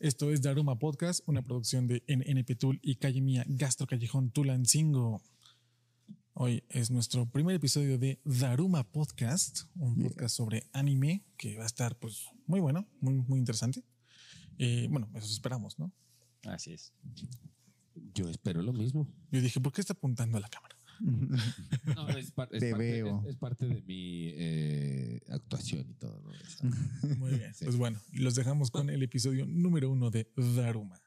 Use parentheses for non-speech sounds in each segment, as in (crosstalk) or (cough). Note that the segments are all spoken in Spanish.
Esto es Daruma Podcast, una producción de NNP Tool y Calle Mía Gastro Callejón Tulancingo. Hoy es nuestro primer episodio de Daruma Podcast, un podcast sobre anime que va a estar pues muy bueno, muy, muy interesante. Eh, bueno, eso esperamos, ¿no? Así es. Yo espero lo mismo. Yo dije, ¿por qué está apuntando a la cámara? No, es, par- es Te parte, veo. es- es parte de mi eh, actuación y todo. ¿no? (laughs) Muy bien. Sí. Pues bueno, los dejamos con el episodio número uno de Daruma.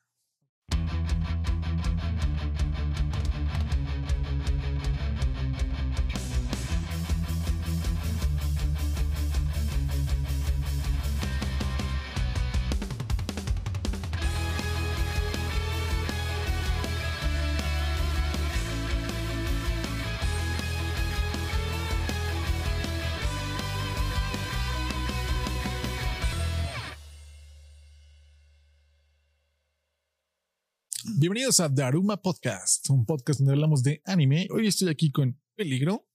Bienvenidos a Daruma Podcast, un podcast donde hablamos de anime. Hoy estoy aquí con Peligro.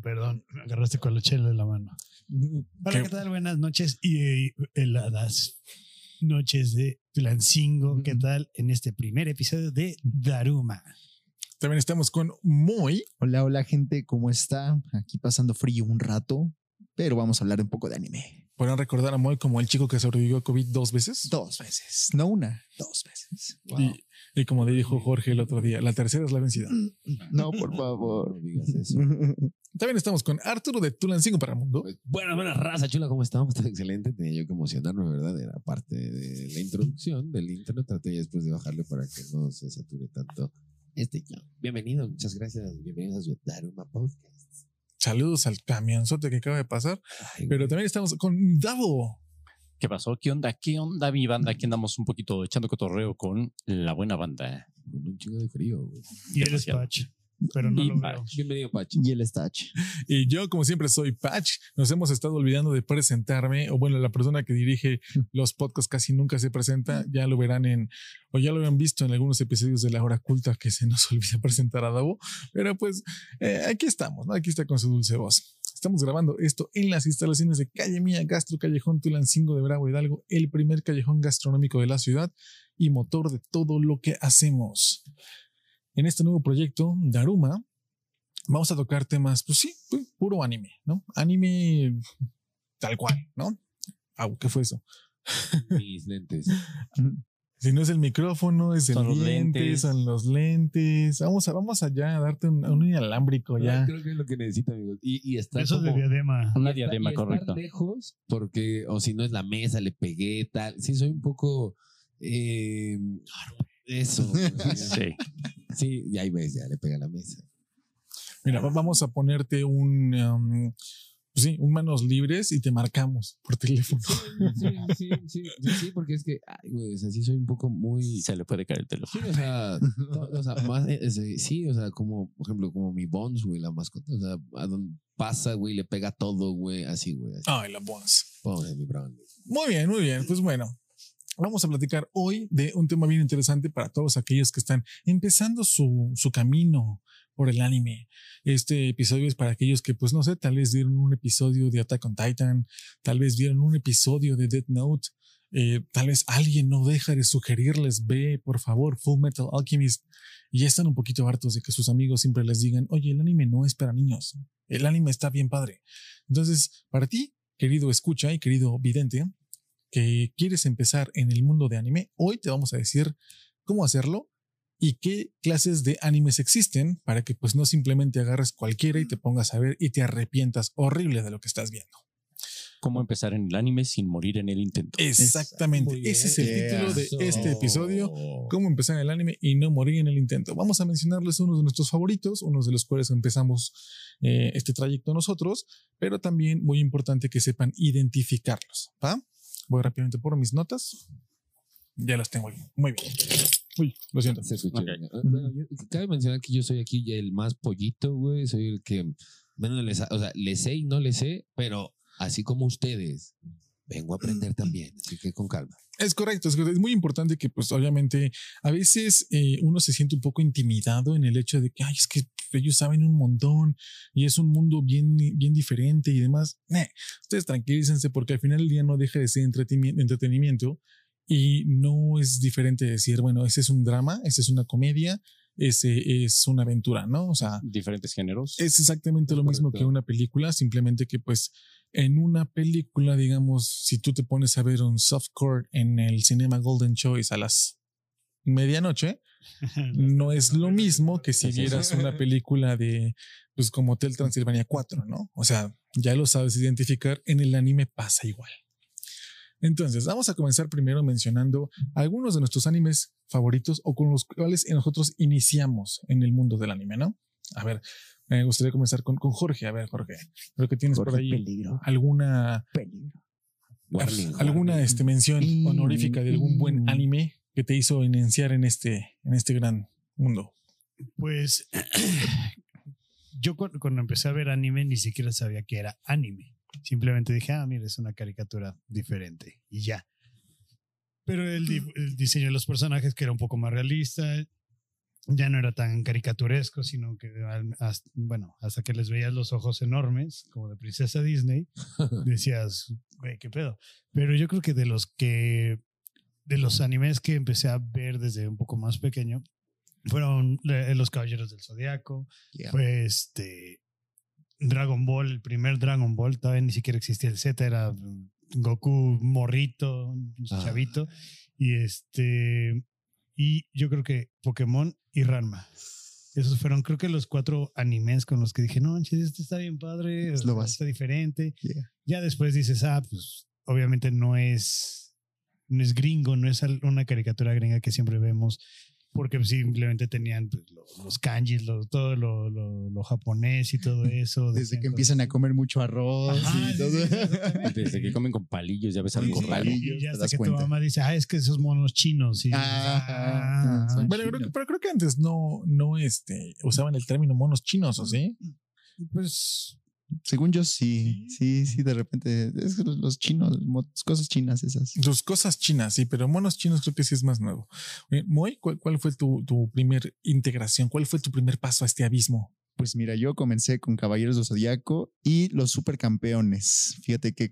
Perdón, me agarraste con la chela en la mano. Hola, ¿Qué- ¿qué tal? Buenas noches y heladas noches de Tulancingo. ¿Qué tal? En este primer episodio de Daruma. También estamos con Moy. Hola, hola gente, ¿cómo está? Aquí pasando frío un rato, pero vamos a hablar un poco de anime. Podrán recordar a Moy como el chico que sobrevivió a COVID dos veces. Dos veces, no una, dos veces. Y, y como le dijo Jorge el otro día, la tercera es la vencida. No, por No favor. digas eso. (laughs) También estamos con Arturo de Tulancingo para el Mundo. Pues, buena, buena raza, chula, ¿cómo estamos? Está excelente. Tenía yo que emocionarme, ¿verdad? Era parte de la introducción del intro. Traté ya después de bajarle para que no se sature tanto este yo. Bienvenido, muchas gracias. Bienvenidos a su Daruma Podcast. Saludos al camionzote que acaba de pasar. Ay, Pero güey. también estamos con Davo. ¿Qué pasó? ¿Qué onda? ¿Qué onda, mi banda? Aquí andamos un poquito echando cotorreo con la buena banda. Con un chingo de frío, güey. Y eres Demasiado. Patch, pero no Y lo Patch. veo. Bienvenido, Pachi. Y el Stach. Y yo, como siempre, soy Patch. Nos hemos estado olvidando de presentarme. O bueno, la persona que dirige los podcasts casi nunca se presenta. Ya lo verán en, o ya lo habían visto en algunos episodios de La Hora Culta que se nos (laughs) olvida presentar a Davo. Pero pues eh, aquí estamos, ¿no? Aquí está con su dulce voz. Estamos grabando esto en las instalaciones de Calle Mía, Gastro Callejón Tulancingo de Bravo Hidalgo, el primer callejón gastronómico de la ciudad y motor de todo lo que hacemos. En este nuevo proyecto, Daruma, vamos a tocar temas, pues sí, pu- puro anime, ¿no? Anime tal cual, ¿no? Ah, ¿qué fue eso? (laughs) Mis lentes. Si no es el micrófono, es el Son los lente, lentes. son los lentes. Vamos a, vamos allá a darte un, un inalámbrico ya. Creo que es lo que necesito, amigos. Y, y estar Eso de como- diadema. Una y estar- diadema, y estar correcto. lejos, porque, o si no es la mesa, le pegué, tal. Sí, soy un poco. eh, eso. (laughs) Sí. Sí, ya ahí ves, ya le pega la mesa. Mira, va- vamos a ponerte un, um, sí, un manos libres y te marcamos por teléfono. Sí, sí, sí, sí, sí, porque es que, ay, güey, o sea, sí soy un poco muy. Se le puede caer el Sí, teléfono. o sea, o sea, más, eh, ese- sí, o sea, como, por ejemplo, como mi Bones, güey, la mascota, o sea, a donde pasa, güey, le pega todo, güey, así, güey, así. Ay, la bonas. Pobre mi Brown. Muy bien, muy bien. Pues bueno, vamos a platicar hoy de un tema bien interesante para todos aquellos que están empezando su, su camino por el anime. Este episodio es para aquellos que, pues no sé, tal vez vieron un episodio de Attack on Titan, tal vez vieron un episodio de Death Note, eh, tal vez alguien no deja de sugerirles, ve, por favor, Full Metal Alchemist, y ya están un poquito hartos de que sus amigos siempre les digan, oye, el anime no es para niños, el anime está bien padre. Entonces, para ti, querido escucha y querido vidente, que quieres empezar en el mundo de anime, hoy te vamos a decir cómo hacerlo y qué clases de animes existen para que pues no simplemente agarres cualquiera y te pongas a ver y te arrepientas horrible de lo que estás viendo. ¿Cómo empezar en el anime sin morir en el intento? Exactamente, ese es el título de este episodio, cómo empezar en el anime y no morir en el intento. Vamos a mencionarles unos de nuestros favoritos, unos de los cuales empezamos eh, este trayecto nosotros, pero también muy importante que sepan identificarlos. ¿va? Voy rápidamente por mis notas. Ya las tengo aquí. Muy bien. Uy, lo siento. Se escuchó. Ok. Ah, bueno, yo- cabe mencionar que yo soy aquí el más pollito, güey. Soy el que menos le sa- O sea, le sé y no le sé, pero así como ustedes, vengo a aprender también. Así que con calma. Es correcto, es, muy importante que, pues, obviamente, a veces eh, uno se siente un poco intimidado en el hecho de que, ay, es que ellos saben un montón y es un mundo bien, bien diferente y demás. Nah, ustedes tranquilícense porque al final del día no deja de ser entretenimiento Y no es diferente decir, bueno, ese es un drama, ese es una comedia, ese es una aventura, ¿no? O sea, Diferentes géneros. es exactamente lo mismo que una película, simplemente que pues en una película, digamos, si tú te pones a ver un softcore en el Cinema Golden Choice a las medianoche, (laughs) no es lo mismo que si vieras una (laughs) película de, pues como Hotel Transilvania 4, ¿no? O sea, ya lo sabes identificar, en el anime pasa igual. Entonces, vamos a comenzar primero mencionando algunos de nuestros animes favoritos o con los cuales nosotros iniciamos en el mundo del anime, ¿no? A ver, me gustaría comenzar con, con Jorge. A ver, Jorge, creo que tienes por Jorge ahí Peligro. alguna, Peligro. Warning, alguna warning. este, mención Mm, honorífica de algún buen mm. anime que te hizo iniciar en este, en este gran mundo. Pues (clears throat) yo cu- cuando empecé a ver anime ni siquiera sabía que era anime. Simplemente dije, ah, mira, es una caricatura diferente y ya. Pero el, el diseño de los personajes, que era un poco más realista, ya no era tan caricaturesco, sino que, hasta- bueno, hasta que les veías los ojos enormes, como de princesa Disney, (laughs) decías, güey, qué pedo. Pero yo creo que de los que, de los animes que empecé a ver desde un poco más pequeño, fueron eh, Los Caballeros del Zodiaco, Yeah. fue este Dragon Ball, el primer Dragon Ball, todavía ni siquiera existía el Z, era Goku morrito, Ah. chavito, y este, y yo creo que Pokémon y Ranma. Esos fueron, creo que los cuatro animes con los que dije, no, este está bien padre, Es lo básico. está diferente. Yeah. Ya después dices, ah, pues obviamente no es, no es gringo, no es una caricatura gringa que siempre vemos, porque simplemente tenían pues, lo- los kanjis, lo- todo lo, lo- lo japonés y todo eso. (laughs) Desde decían que empiezan a comer mucho arroz Ajá, y todo. Desde que comen con palillos, ya ves Sí, algo sí, raro. palillos, y ya hasta que tu mamá dice, ah, es que esos monos chinos. Y, Ah, ah, son Bueno, creo pero creo que antes no, no este, usaban el término monos chinos, ¿o sí? pues Según yo, sí. Sí, sí, de repente. Es los- chinos, cosas chinas esas. Tus cosas chinas, sí, pero monos chinos creo que sí es más nuevo. Moy, ¿cuál, cuál fue tu, tu primer integración? ¿Cuál fue tu primer paso a este abismo? Pues mira, yo comencé con Caballeros del Zodiaco y los Supercampeones. Fíjate que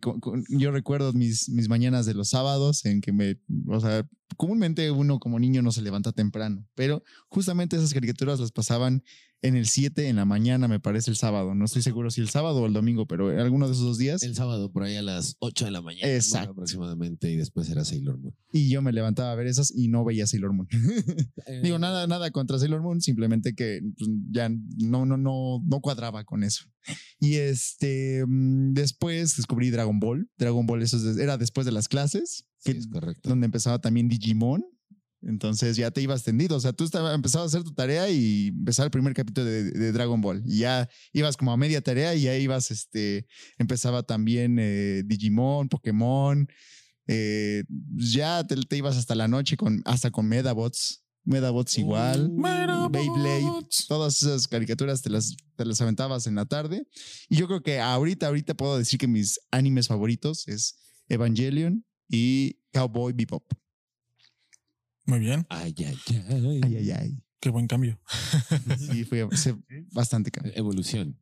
yo recuerdo mis, mis mañanas de los sábados en que me, o sea, comúnmente uno como niño no se levanta temprano, pero justamente esas caricaturas las pasaban en el 7 en la mañana, me parece el sábado. No estoy seguro si el sábado o el domingo, pero alguno de esos dos días. El sábado, por ahí a las 8 de la mañana. Exacto. Aproximadamente, y después era Sailor Moon. Y yo me levantaba a ver esas y no veía Sailor Moon. (laughs) Digo, Eh, nada, nada contra Sailor Moon, simplemente que pues, ya no, no, no, no cuadraba con eso. Y este, mm, después descubrí Dragon Ball. Dragon Ball, eso era después de las clases, Sí, que- es correcto. donde empezaba también Digimon. Entonces ya te ibas tendido. O sea, tú estaba, empezabas a hacer tu tarea y empezaba el primer capítulo de, de Dragon Ball. Y ya ibas como a media tarea y ya ibas, este, empezaba también eh, Digimon, Pokémon. eh, ya te, te ibas hasta la noche con, hasta con Medabots. Medabots igual. Beyblade, todas esas caricaturas te las, te las aventabas en la tarde. Y yo creo que ahorita, ahorita puedo decir que mis animes favoritos es Evangelion y Cowboy Bebop. Muy bien, Ay, ay, ay. Ay, ay, ay. qué buen cambio. Sí, (laughs) fue bastante cambio. Evolución.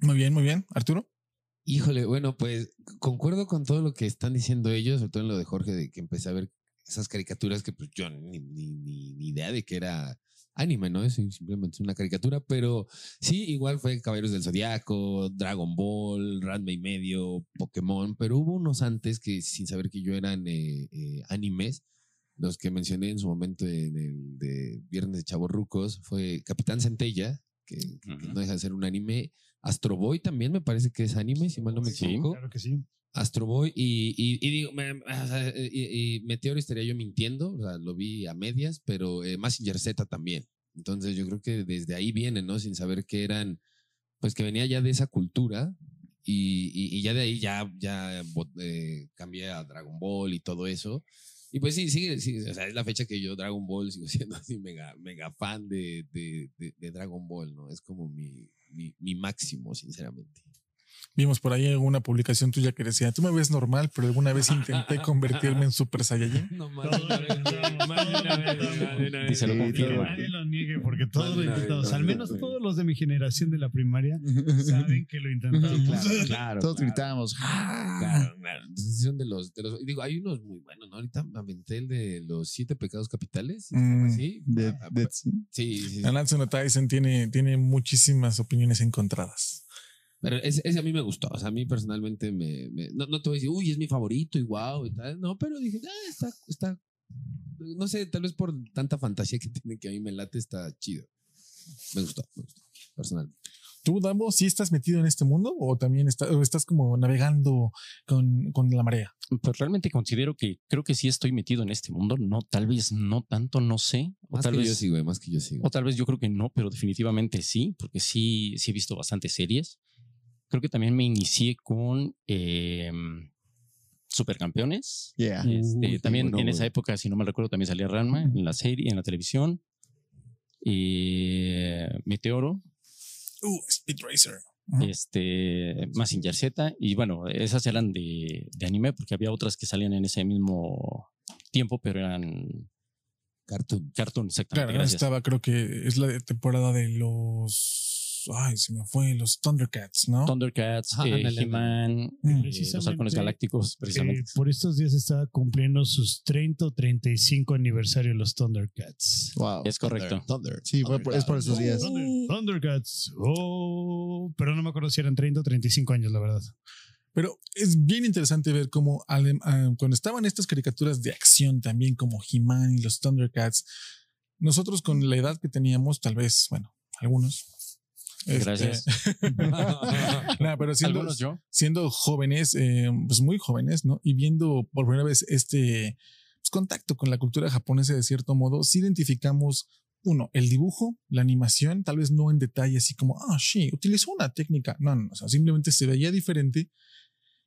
Muy bien, muy bien. Arturo. Híjole, bueno, pues concuerdo con todo lo que están diciendo ellos, sobre todo en lo de Jorge, de que empecé a ver esas caricaturas que pues yo ni, ni, ni- ni idea de que era anime, ¿no? Es simplemente una caricatura, pero sí, igual fue Caballeros del Zodiaco, Dragon Ball, Ranma y medio, Pokémon, pero hubo unos antes que sin saber que yo eran eh, eh, animes, los que mencioné en su momento en el de Viernes de Chavorrucos, fue Capitán Centella, que, no deja de ser un anime. Astro Boy también me parece que es anime, si mal no me Sí. equivoco. Claro que sí. Astro Boy y, y, y digo, me- o sea, y, y Meteor estaría yo mintiendo, o sea, lo vi a medias, pero eh, Mazinger Z también. Entonces yo creo que desde ahí viene, ¿no? Sin saber que eran, pues que venía ya de esa cultura y, y- y ya de ahí ya, ya eh, cambié a Dragon Ball y todo eso. Y pues sí, sigue, sí, o sea, es la fecha que yo Dragon Ball sigo (laughs) siendo así mega, mega fan de, de, de- de Dragon Ball, ¿no? Es como mi, mi, mi máximo, sinceramente. Vimos por ahí alguna publicación tuya que decía, tú me ves normal, pero alguna vez intenté (laughs) convertirme en Super Saiyajin. No vez. Dice, lo confirma. Nadie lo niegue porque todos lo intentamos. Al menos todos los de mi generación de la primaria (laughs) saben que lo intentamos. Claro, claro. (laughs) Todos claro. gritábamos. "Ah". Claro, claro. Entonces son de los, de los. Digo, hay unos muy buenos, ¿no? Ahorita me aventé el de los siete pecados capitales. ¿sí? Mm, Ah, de- sí. sí, sí, no Tyson tiene, tiene muchísimas opiniones encontradas. Pero ese, ese a mí me gustó. O sea, a mí personalmente me. me- no, no te voy a decir, uy, es mi favorito y wow y tal. No, pero dije, ah, está, está. No sé, tal vez por tanta fantasía que (laughs) tiene que a mí me late, está chido. Me gustó, me gustó, personalmente. ¿Tú, Dambo, sí estás metido en este mundo o también está- o estás como navegando con, con la marea? Pues realmente considero que creo que sí estoy metido en este mundo. No, tal vez no tanto, no sé. O Más tal que vez yo güey, más que yo güey. O tal vez yo creo que no, pero definitivamente sí, porque sí, sí he visto bastantes series. Creo que también me inicié con eh, Supercampeones. Yeah. Este, también bueno, en esa época, si no me recuerdo, también salía Ranma en la serie, en la televisión. Y Meteoro, Uh, Speed Racer. este, Mazinger Z. Y bueno, esas eran de, de anime, porque había otras que salían en ese mismo tiempo, pero eran Cartoon. cartoon, exactamente. Claro, gracias. estaba, creo que es la de temporada de los. Ay, se me fue, los Thundercats, ¿no? Thundercats, Ajá, eh, He-Man, eh, los halcones galácticos, precisamente. Eh, por estos días estaba cumpliendo sus 30 o 35 aniversario los Thundercats. Wow. Es correcto. Thunder. Sí, fue es por esos días. Thunder- Thundercats. Oh, pero no me acuerdo si eran 30 o 35 años, la verdad. Pero es bien interesante ver cómo ah, cuando estaban estas caricaturas de acción también como He-Man y los Thundercats, nosotros con la edad que teníamos, tal vez, bueno, algunos. Este, Gracias. (laughs) nada, pero siendo, Algunos yo. siendo jóvenes, eh, pues muy jóvenes, ¿no? Y viendo por primera vez este pues, contacto con la cultura japonesa de cierto modo, sí identificamos, uno, el dibujo, la animación, tal vez no en detalle, así como, ah, sí, utilizó una técnica. No, no, o sea, simplemente se veía diferente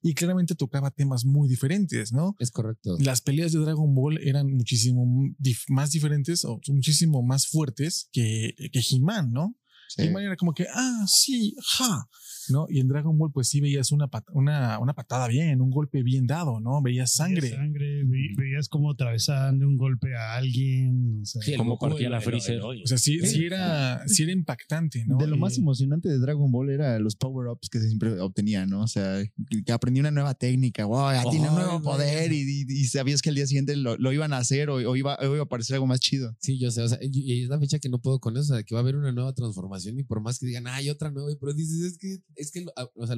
y claramente tocaba temas muy diferentes, ¿no? Es correcto. Las peleas de Dragon Ball eran muchísimo dif- más diferentes o muchísimo más fuertes que, que He-Man, ¿no? Sí. He-Man era como que, ah, sí, ja, ¿no? Y en Dragon Ball, pues sí veías una, pat- una, una patada bien, un golpe bien dado, ¿no? Veías sangre. Veías sangre, ve- veías como atravesaban de un golpe a alguien. O sea, Sí, el Como partía el- la el- Freezer. el- O sea, sí, sí era, sí era impactante, ¿no? De lo más Y- emocionante de Dragon Ball era los power-ups que siempre obtenía, ¿no? O sea, que aprendí una nueva técnica, wow, ya tiene un nuevo poder y, y- y sabías que al día siguiente lo, lo iban a hacer o, o iba, o iba a aparecer algo más chido. Sí, yo sé, o sea, y y es la fecha que no puedo con eso, o sea, que va a haber una nueva transformación y por más que digan, hay otra nueva, pero dices, es que, es que, ah, o sea,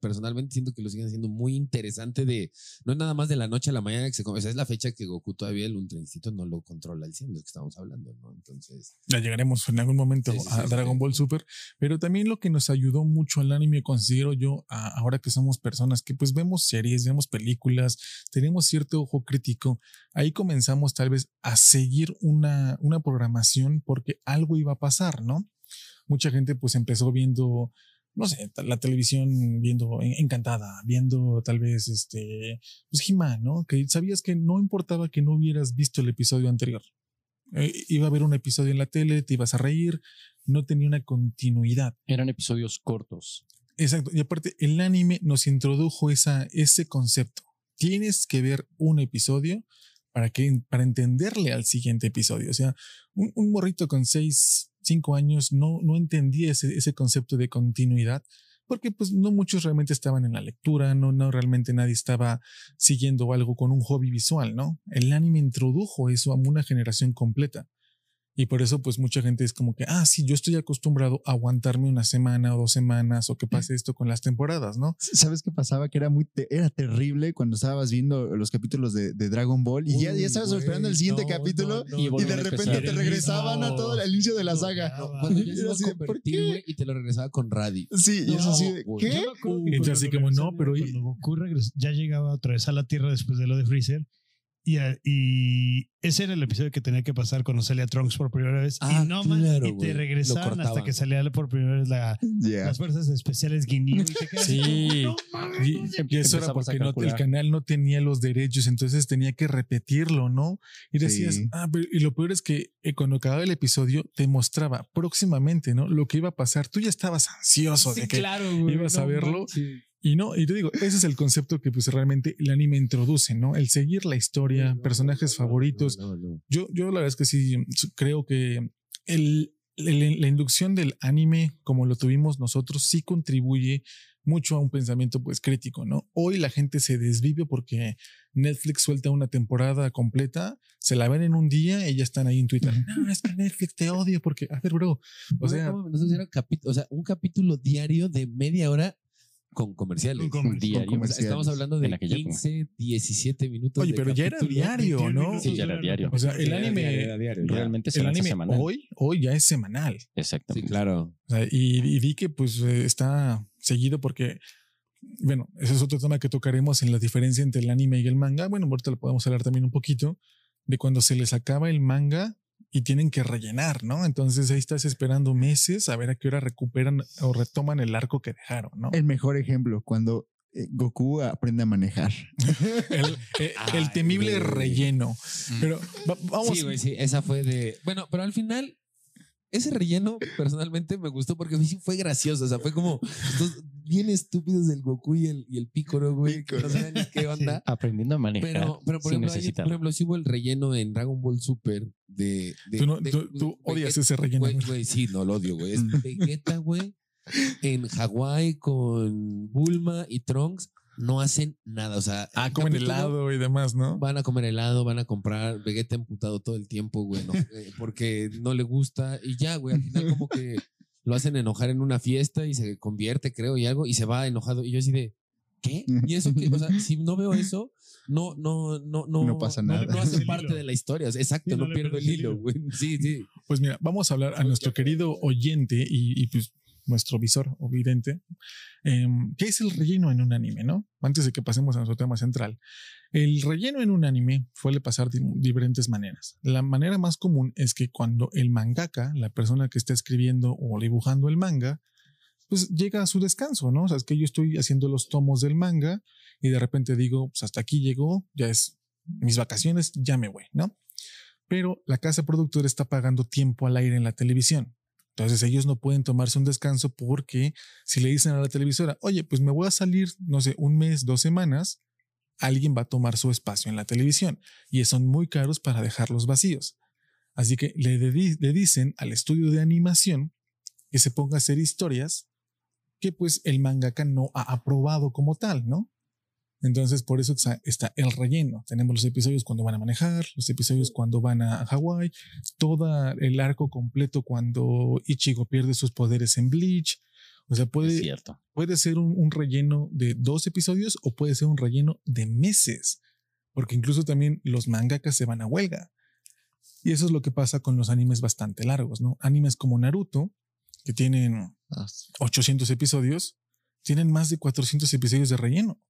personalmente siento que lo siguen haciendo muy interesante de, no es nada más de la noche a la mañana que se, come, o sea, es la fecha que Goku todavía el Ultra Instinto no lo controla 100, de lo que estamos hablando, ¿no? Entonces, Ya llegaremos en algún momento Sí, sí, a sí, Dragon. Ball Super, pero también lo que nos ayudó mucho al anime, considero yo, a- ahora que somos personas que pues vemos series, vemos películas, tenemos cierto ojo crítico, ahí comenzamos tal vez a seguir una, una programación porque algo iba a pasar, ¿no? Mucha gente pues empezó viendo, no sé, la televisión viendo En- Encantada, viendo tal vez este, pues He-Man, ¿no? Que sabías que no importaba que no hubieras visto el episodio anterior. Eh, iba a haber un episodio en la tele, te ibas a reír, no tenía una continuidad. Eran episodios cortos. Exacto. Y aparte, el anime nos introdujo esa, ese concepto. Tienes que ver un episodio para, que, para entenderle al siguiente episodio. O sea, un, un morrito con 6, 5 años no, no entendía ese, ese concepto de continuidad porque pues no muchos realmente estaban en la lectura, no, no realmente nadie estaba siguiendo algo con un hobby visual, ¿no? El anime introdujo eso a una generación completa. Y por eso, pues mucha gente es como que, ah, sí, yo estoy acostumbrado a aguantarme una semana o dos semanas o que pase esto con las temporadas, ¿no? ¿Sabes qué pasaba? Que era muy te- era terrible cuando estabas viendo los capítulos de, de Dragon Ball y ya, ya estabas Uy, esperando el siguiente no, capítulo no, no, y y de a repente te regresaban a todo el inicio de la saga. cuando ya Y se así ¿por qué? y te lo regresaba con Raditz. Sí, y es No, así de, güey. ¿qué? Y así como, no, pero- Cuando Goku ya llegaba otra vez a la Tierra después de lo de Freezer Y, a- y ese era el episodio que tenía que pasar cuando salía Trunks por primera vez. Ah, y no man, claro, y güey. te regresaban hasta que salía por primera vez la- Ya. las fuerzas especiales. Y quedas Sí. como, "No mames, Y, y eso era a porque no- el canal no tenía los derechos, entonces tenía que repetirlo, ¿no? Y decías, Sí. ah, pero, y lo peor es que eh, cuando acababa el episodio te mostraba próximamente, ¿no? Lo que iba a pasar. Tú ya estabas ansioso de que claro, güey. ibas a no verlo. manches. Y no, y te digo, ese es el concepto que pues realmente el anime introduce, ¿no? El seguir la historia, No, personajes no, favoritos. no. Yo, yo la verdad es que sí creo que el, el- la inducción del anime, como lo tuvimos nosotros, sí contribuye mucho a un pensamiento pues crítico, ¿no? Hoy la gente se desvive porque Netflix suelta una temporada completa, se la ven en un día y ya están ahí en Twitter. No, es que Netflix te odio porque, a ver, bro, o No, sea, no, nosotros era capi- o sea, un capítulo diario de media hora con comerciales. Con comerciales. diario. O sea, comerciales. estamos hablando de En aquella época. 15, 17 minutos. oye, de pero ya era diario, 21 ¿no? Sí, ya era diario. O sea, el Era anime, era diario. Realmente se el anime semanal. hoy, hoy ya es semanal. Sí, Exactamente. claro. O sea, y, y di que pues eh, está seguido porque, bueno, ese es otro tema que tocaremos en la diferencia entre el anime y el manga. Bueno, ahorita lo podemos hablar también un poquito de cuando se les acaba el manga y tienen que rellenar, ¿no? Entonces ahí estás esperando meses a ver a qué hora recuperan o retoman el arco que dejaron, ¿no? El mejor ejemplo, cuando eh, Goku aprende a manejar. (laughs) El, eh, el Ay, temible relleno. Pero va- vamos. Sí, güey, sí, esa fue de. Bueno, pero al final, ese relleno personalmente me gustó porque sí fue gracioso. O sea, fue como estos bien estúpidos del Goku y el, y el Pícoro, güey. que No saben ni qué onda. (laughs) Aprendiendo a manejar Pero, pero por, sin ejemplo, hay- necesitar. por ejemplo, sí hubo el relleno en Dragon Ball Super de. de- tú, no- de- tú- tú odias Vegeta- ese relleno. Güey, güey. sí, no lo odio, güey. Es (laughs) Vegeta, güey. En Hawái con Bulma y Trunks no hacen nada. O sea, Ah, el comen helado y demás, ¿no? Van a comer helado, van a comprar Vegeta emputado todo el tiempo, güey, no, eh, porque no le gusta y ya, güey, al final como que lo hacen enojar en una fiesta y se convierte, creo, y algo, y se va enojado. Y yo así de, ¿qué? Y eso que, o sea, (laughs) si no veo eso, no, no, no, no. No pasa nada. No, hace El parte de la historia. Exacto, Sí, no no, pierdo el hilo, hilo. güey. Sí, sí. Pues mira, vamos a hablar a nuestro querido oyente y, y, pues nuestro visor o vidente. em, ¿Qué es el relleno en un anime, no? Antes de que pasemos a nuestro tema central. El relleno en un anime suele pasar de diferentes maneras. La manera más común es que cuando el mangaka, la persona que está escribiendo o dibujando el manga, pues llega a su descanso, ¿no? O sea, es que yo estoy haciendo los tomos del manga y de repente digo, pues hasta aquí llegó, ya es mis vacaciones, ya me voy, ¿no? Pero la casa productora está pagando tiempo al aire en la televisión. Entonces ellos no pueden tomarse un descanso porque si le dicen a la televisora, oye, pues me voy a salir, no sé, un mes, dos semanas, alguien va a tomar su espacio en la televisión y son muy caros para dejarlos vacíos. Así que le, dicen al estudio de animación que se ponga a hacer historias que pues el mangaka no ha aprobado como tal, ¿no? Entonces, por eso está, el relleno. Tenemos los episodios cuando van a manejar, los episodios cuando van a Hawái, todo el arco completo cuando Ichigo pierde sus poderes en Bleach. O sea, puede, cierto. puede ser un, un relleno de dos episodios o puede ser un relleno de meses, porque incluso también los mangakas se van a huelga. Y eso es lo que pasa con los animes bastante largos, ¿no? Animes como Naruto, que tienen 800 episodios, tienen más de 400 episodios de relleno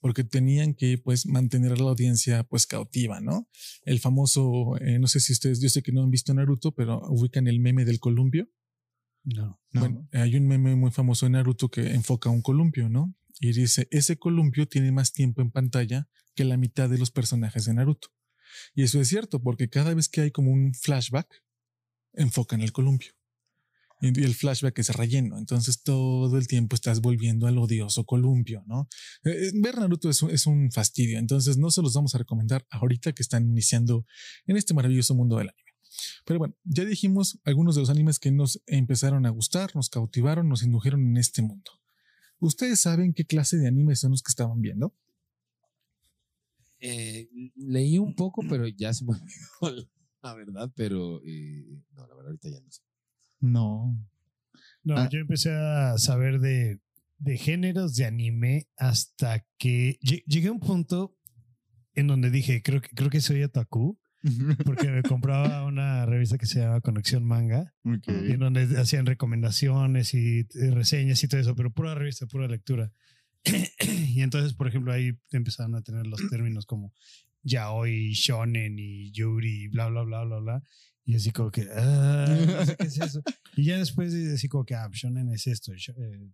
porque tenían que pues mantener a la audiencia pues cautiva, ¿no? El famoso, eh, no sé si ustedes, yo sé que no han visto Naruto, pero ubican el meme del columpio. No. Bueno, hay un meme muy famoso en Naruto que enfoca un columpio, ¿no? Y dice, ese columpio tiene más tiempo en pantalla que la mitad de los personajes de Naruto. Y eso es cierto, porque cada vez que hay como un flashback, enfocan el columpio. Y el flashback es relleno, entonces todo el tiempo estás volviendo al odioso columpio, ¿no? Eh, eh, ver Naruto es un, es un fastidio, entonces no se los vamos a recomendar ahorita que están iniciando en este maravilloso mundo del anime. Pero bueno, ya dijimos algunos de los animes que nos empezaron a gustar, nos cautivaron, nos indujeron en este mundo. ¿Ustedes saben qué clase de animes son los que estaban viendo? Eh, leí un poco, pero ya se me (laughs) olvidó la verdad, pero no, la verdad ahorita ya no sé. No. No, Ah. yo empecé a saber de, de géneros de anime hasta que lle- llegué a un punto en donde dije, creo que, creo que soy otaku, (laughs) porque me compraba una revista que se llama Conexión Manga, en donde hacían recomendaciones y reseñas y todo eso, pero pura revista, pura lectura. (clears throat) y entonces, por ejemplo, ahí empezaron a tener los términos como yaoi, shonen y yuri, bla, bla, bla, bla, bla. Y así como que, ah, no sé qué es eso. (laughs) Y ya después así como que, ah, shonen es esto, eh,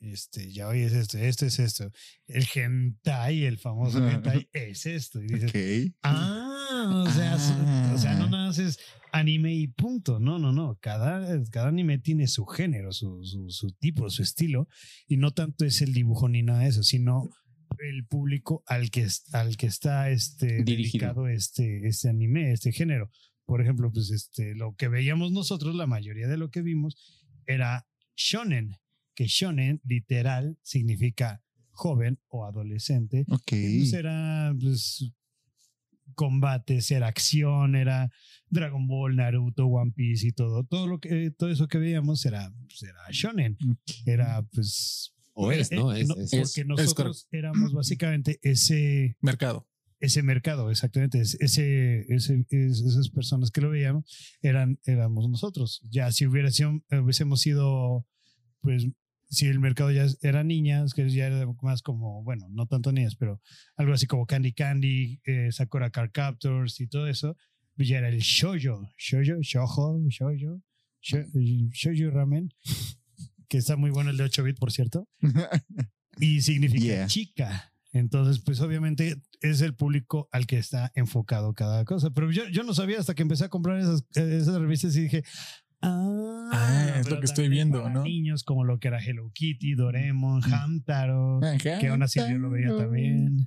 este, yaoi es esto, esto es esto. El hentai, el famoso hentai, (laughs) es esto. Y dices, Ok. Ah, o sea, su- o sea, no nada más es anime y punto. No, no, no. Cada, cada anime tiene su género, su, su, su tipo, su estilo. Y no tanto es el dibujo ni nada de eso, sino el público al que, al que está este, Dirigido. dedicado este, este anime, este género. Por ejemplo, pues este, lo que veíamos nosotros, la mayoría de lo que vimos, era shonen, que shonen literal significa joven o adolescente Ok. y, pues, era pues, combates, era acción, era Dragon Ball, Naruto, One Piece y todo. Todo lo que todo eso que veíamos era, pues, era shonen. Era pues O es, ¿no? eh, Es, no, es- porque nosotros éramos básicamente ese Mercado. Ese mercado, exactamente. es- Ese, ese, es- esas personas que lo veíamos eran, éramos nosotros. Ya si hubiera sido, hubiésemos sido, pues, si el mercado ya era niñas, que ya era más como, bueno, no tanto niñas, pero algo así como Candy Candy, eh, Sakura Card Captors y todo eso, pues ya era el shoujo, shoujo, shoujo, shoujo, sho- shoujo ramen, que está muy bueno el de 8 bit, por cierto (laughs) y significa Yeah. chica. Entonces, pues obviamente es el público al que está enfocado cada cosa. Pero yo, yo no sabía hasta que empecé a comprar esas, esas revistas y dije, ah, Ah, es lo que estoy viendo, para ¿no? Niños como lo que era Hello Kitty, Doraemon, Hamtaro, que aún así yo lo veía también.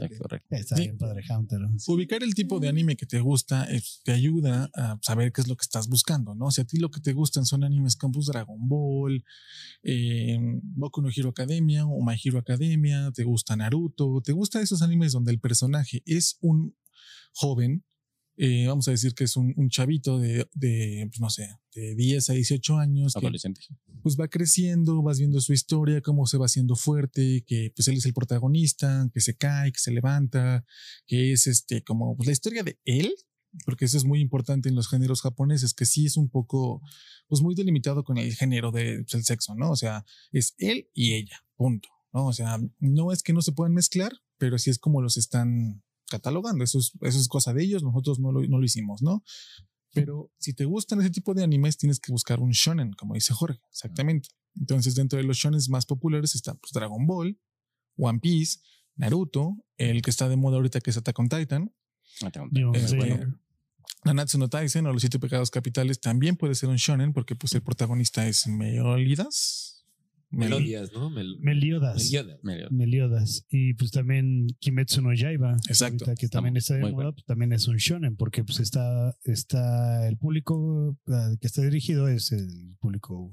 Ah, correcto. Está Sí. bien padre Hamtaro. Ubicar el tipo de anime que te gusta es- te ayuda a saber qué es lo que estás buscando, ¿no? Si a ti lo que te gustan son animes como pues, Dragon Ball, eh, Boku no Hero Academia o My Hero Academia, te gusta Naruto, te gustan esos animes donde el personaje es un joven, eh, vamos a decir que es un, un chavito de, de, pues, no sé, de 10 a 18 años, que Adolescentes. pues va creciendo, vas viendo su historia, cómo se va haciendo fuerte, que pues él es el protagonista, que se cae, que se levanta, que es este como pues, la historia de él, porque eso es muy importante en los géneros japoneses, que sí es un poco, pues muy delimitado con el género del sexo, ¿no? O sea, es él y ella, punto, ¿no? O sea, no es que no se puedan mezclar, pero sí es como los están catalogando, eso es, eso es cosa de ellos, nosotros no lo, no lo hicimos, ¿no? Pero si te gustan ese tipo de animes, tienes que buscar un shonen, como dice Jorge, exactamente. Entonces, dentro de los shonen más populares está pues, Dragon Ball, One Piece, Naruto, el que está de moda ahorita que es Attack on Titan, Eh, Slayer. bueno. Nanatsu no Taisen o Los Siete Pecados Capitales también puede ser un shonen porque pues el protagonista es Meliodas. Mel- Melodías, ¿no? Mel- Meliodas. Meliodas. Meliodas. Y pues también Kimetsu no Yaiba. Exacto. Que también está de moda, bueno. pues, también es un shonen, porque pues está, está el público al que está dirigido es el público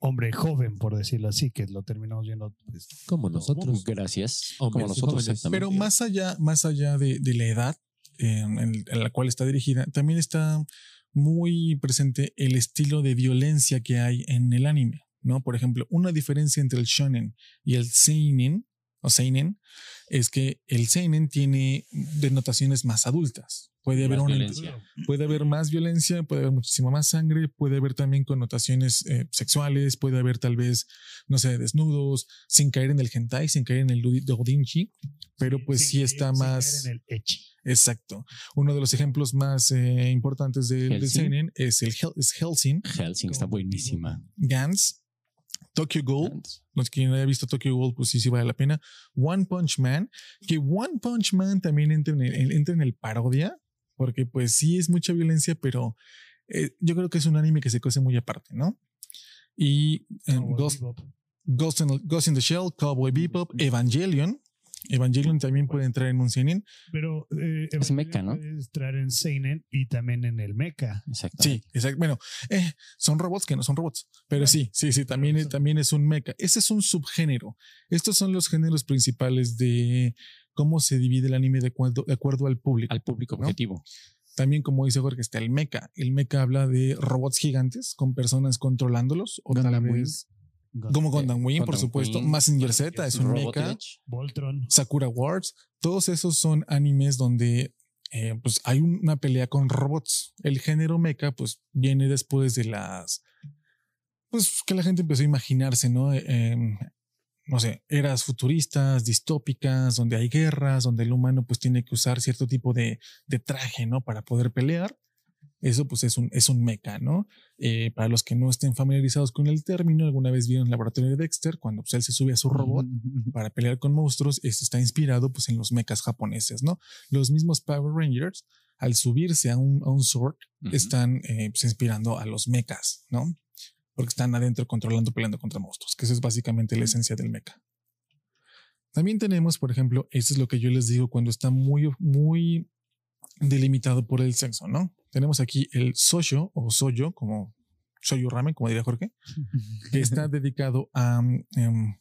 hombre joven, por decirlo así, que lo terminamos viendo pues, Como nosotros. Gracias. Hombres Como nosotros, exactamente. Pero más allá, más allá de, de la edad eh, en, en la cual está dirigida, también está muy presente el estilo de violencia que hay en el anime, ¿no? Por ejemplo, una diferencia entre el shonen y el seinen o seinen es que el seinen tiene denotaciones más adultas. Puede haber Más una violencia. puede haber más violencia, puede haber muchísima más sangre, puede haber también connotaciones eh, sexuales, puede haber tal vez, no sé, desnudos, sin caer en el hentai, sin caer en el doujinshi, pero pues sin sí caer- está sin caer más... en el ecchi. Exacto. Uno de los ejemplos más eh, importantes del, Hellsing. seinen es el Hel- es Helsing, Helsing está buenísima. Gans, Tokyo Ghoul, los que no haya visto Tokyo Ghoul, pues sí, sí vale la pena. One Punch Man, que One Punch Man también entra en el, entra en el parodia, porque pues sí es mucha violencia, pero eh, yo creo que es un anime que se cose muy aparte, ¿no? Y eh, Ghost. Ghost, in, Ghost in the Shell, Cowboy Bebop, Evangelion. Evangelion también puede entrar en un seinen. Pero eh, Es mecha, ¿no? puede entrar en Seinen y también en el mecha. Exactamente. Sí, exacto. Bueno, eh, son robots que no son robots, pero sí, sí, sí, también, es- también es un mecha. Ese es un subgénero. Estos son los géneros principales de cómo se divide el anime de acuerdo, de acuerdo al público. Al público ¿no? objetivo. También, como dice Jorge, está el mecha. El mecha habla de robots gigantes con personas controlándolos o tal Gundam Wing. vez como Gundam Wing, por supuesto. Wing, Mazinger Z es un mecha. Voltron. Sakura Wars, todos esos son animes donde eh, pues hay un- una pelea con robots. El género mecha pues viene después de las pues que la gente empezó a imaginarse, ¿no? Eh, em, no sé, eras futuristas, distópicas, donde hay guerras, donde el humano pues tiene que usar cierto tipo de, de traje, ¿no? Para poder pelear. Eso pues es un, es un mecha, ¿no? Eh, para los que no estén familiarizados con el término, alguna vez vieron el laboratorio de Dexter, cuando pues, él se sube a su robot para pelear con monstruos, este está inspirado pues en los mechas japoneses, ¿no? Los mismos Power Rangers, al subirse a un, a un sword, están eh, pues, inspirando a los mechas, ¿no? Porque están adentro controlando, peleando contra monstruos, que eso es básicamente la esencia del mecha. También tenemos, por ejemplo, eso es lo que yo les digo cuando está muy, muy delimitado por el sexo, ¿no? Tenemos aquí el soyo o soyo, como soyo ramen, como diría Jorge, (laughs) que está dedicado a em,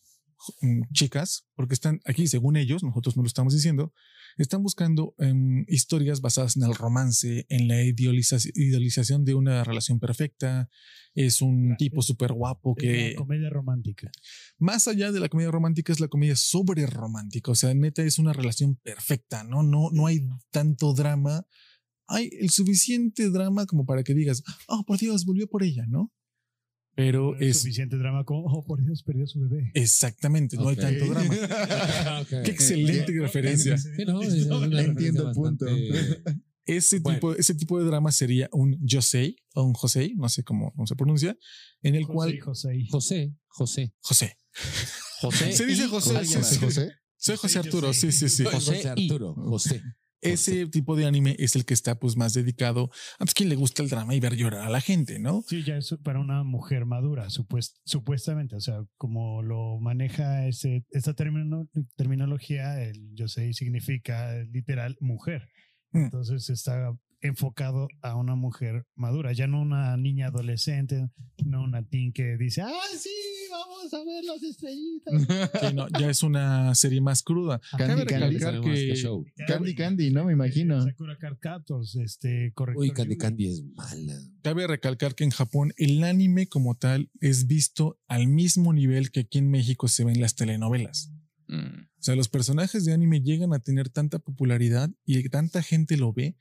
mm, chicas, porque están aquí, según ellos, nosotros no lo estamos diciendo, están buscando em, historias basadas en el romance, en la idealiza- idealización de una relación perfecta. Es un tipo súper guapo que, una comedia romántica. más allá de la comedia romántica, es la comedia sobre romántica. O sea, neta es una relación perfecta, ¿no? No, no hay tanto drama. Hay el suficiente drama como para que digas, oh, por Dios, volvió por ella, ¿no? Pero No es suficiente drama como, oh, por Dios, perdió su bebé. exactamente, no hay tanto drama. (laughs) Qué excelente referencia. Sí, no, es una Entiendo el punto. Ese, Bueno. tipo, ese tipo de drama sería un Josei o un José, no sé cómo, cómo se pronuncia, en el José cual José. José, José. José. José. Se dice José, sí. José. Soy José José, Arturo, sí, José. sí, sí. José José Arturo, José. Ese tipo de anime es el que está pues más dedicado a pues, quien le gusta el drama y ver llorar a la gente, ¿no? Sí, ya es para una mujer madura, supuest- supuestamente. O sea, como lo maneja ese, esta termino- terminología, el yo sé significa literal mujer. Mm. Entonces está enfocado a una mujer madura, ya no una niña adolescente, no una teen que dice, ah, sí, vamos a ver las estrellitas. (laughs) Sí, no, ya es una serie más cruda. Candy Cabe Candy. que. Candy Candy, ¿no? Me imagino. Sakura Card Captors, este, correcto. Uy, Candy Candy es mala. Cabe recalcar que en Japón el anime como tal es visto al mismo nivel que aquí en México se ven las telenovelas. Mm. O sea, los personajes de anime llegan a tener tanta popularidad y tanta gente lo ve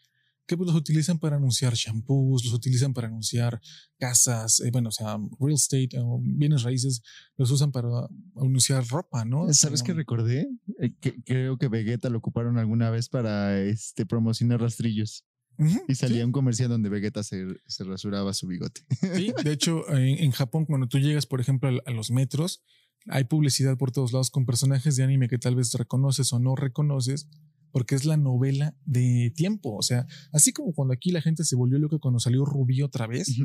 que pues, los utilizan para anunciar shampoos, los utilizan para anunciar casas, eh, bueno, o sea, real estate o bienes raíces, los usan para anunciar ropa, ¿no? ¿Sabes qué recordé? Eh, que- creo que Vegeta lo ocuparon alguna vez para este, promocionar rastrillos. Y salía sí, un comercial donde Vegeta se, se rasuraba su bigote. sí. De (laughs) hecho, en, en Japón, cuando tú llegas, por ejemplo, a, a los metros, hay publicidad por todos lados con personajes de anime que tal vez reconoces o no reconoces, porque es la novela de tiempo. O sea, así como cuando aquí la gente se volvió loca cuando salió Rubí otra vez,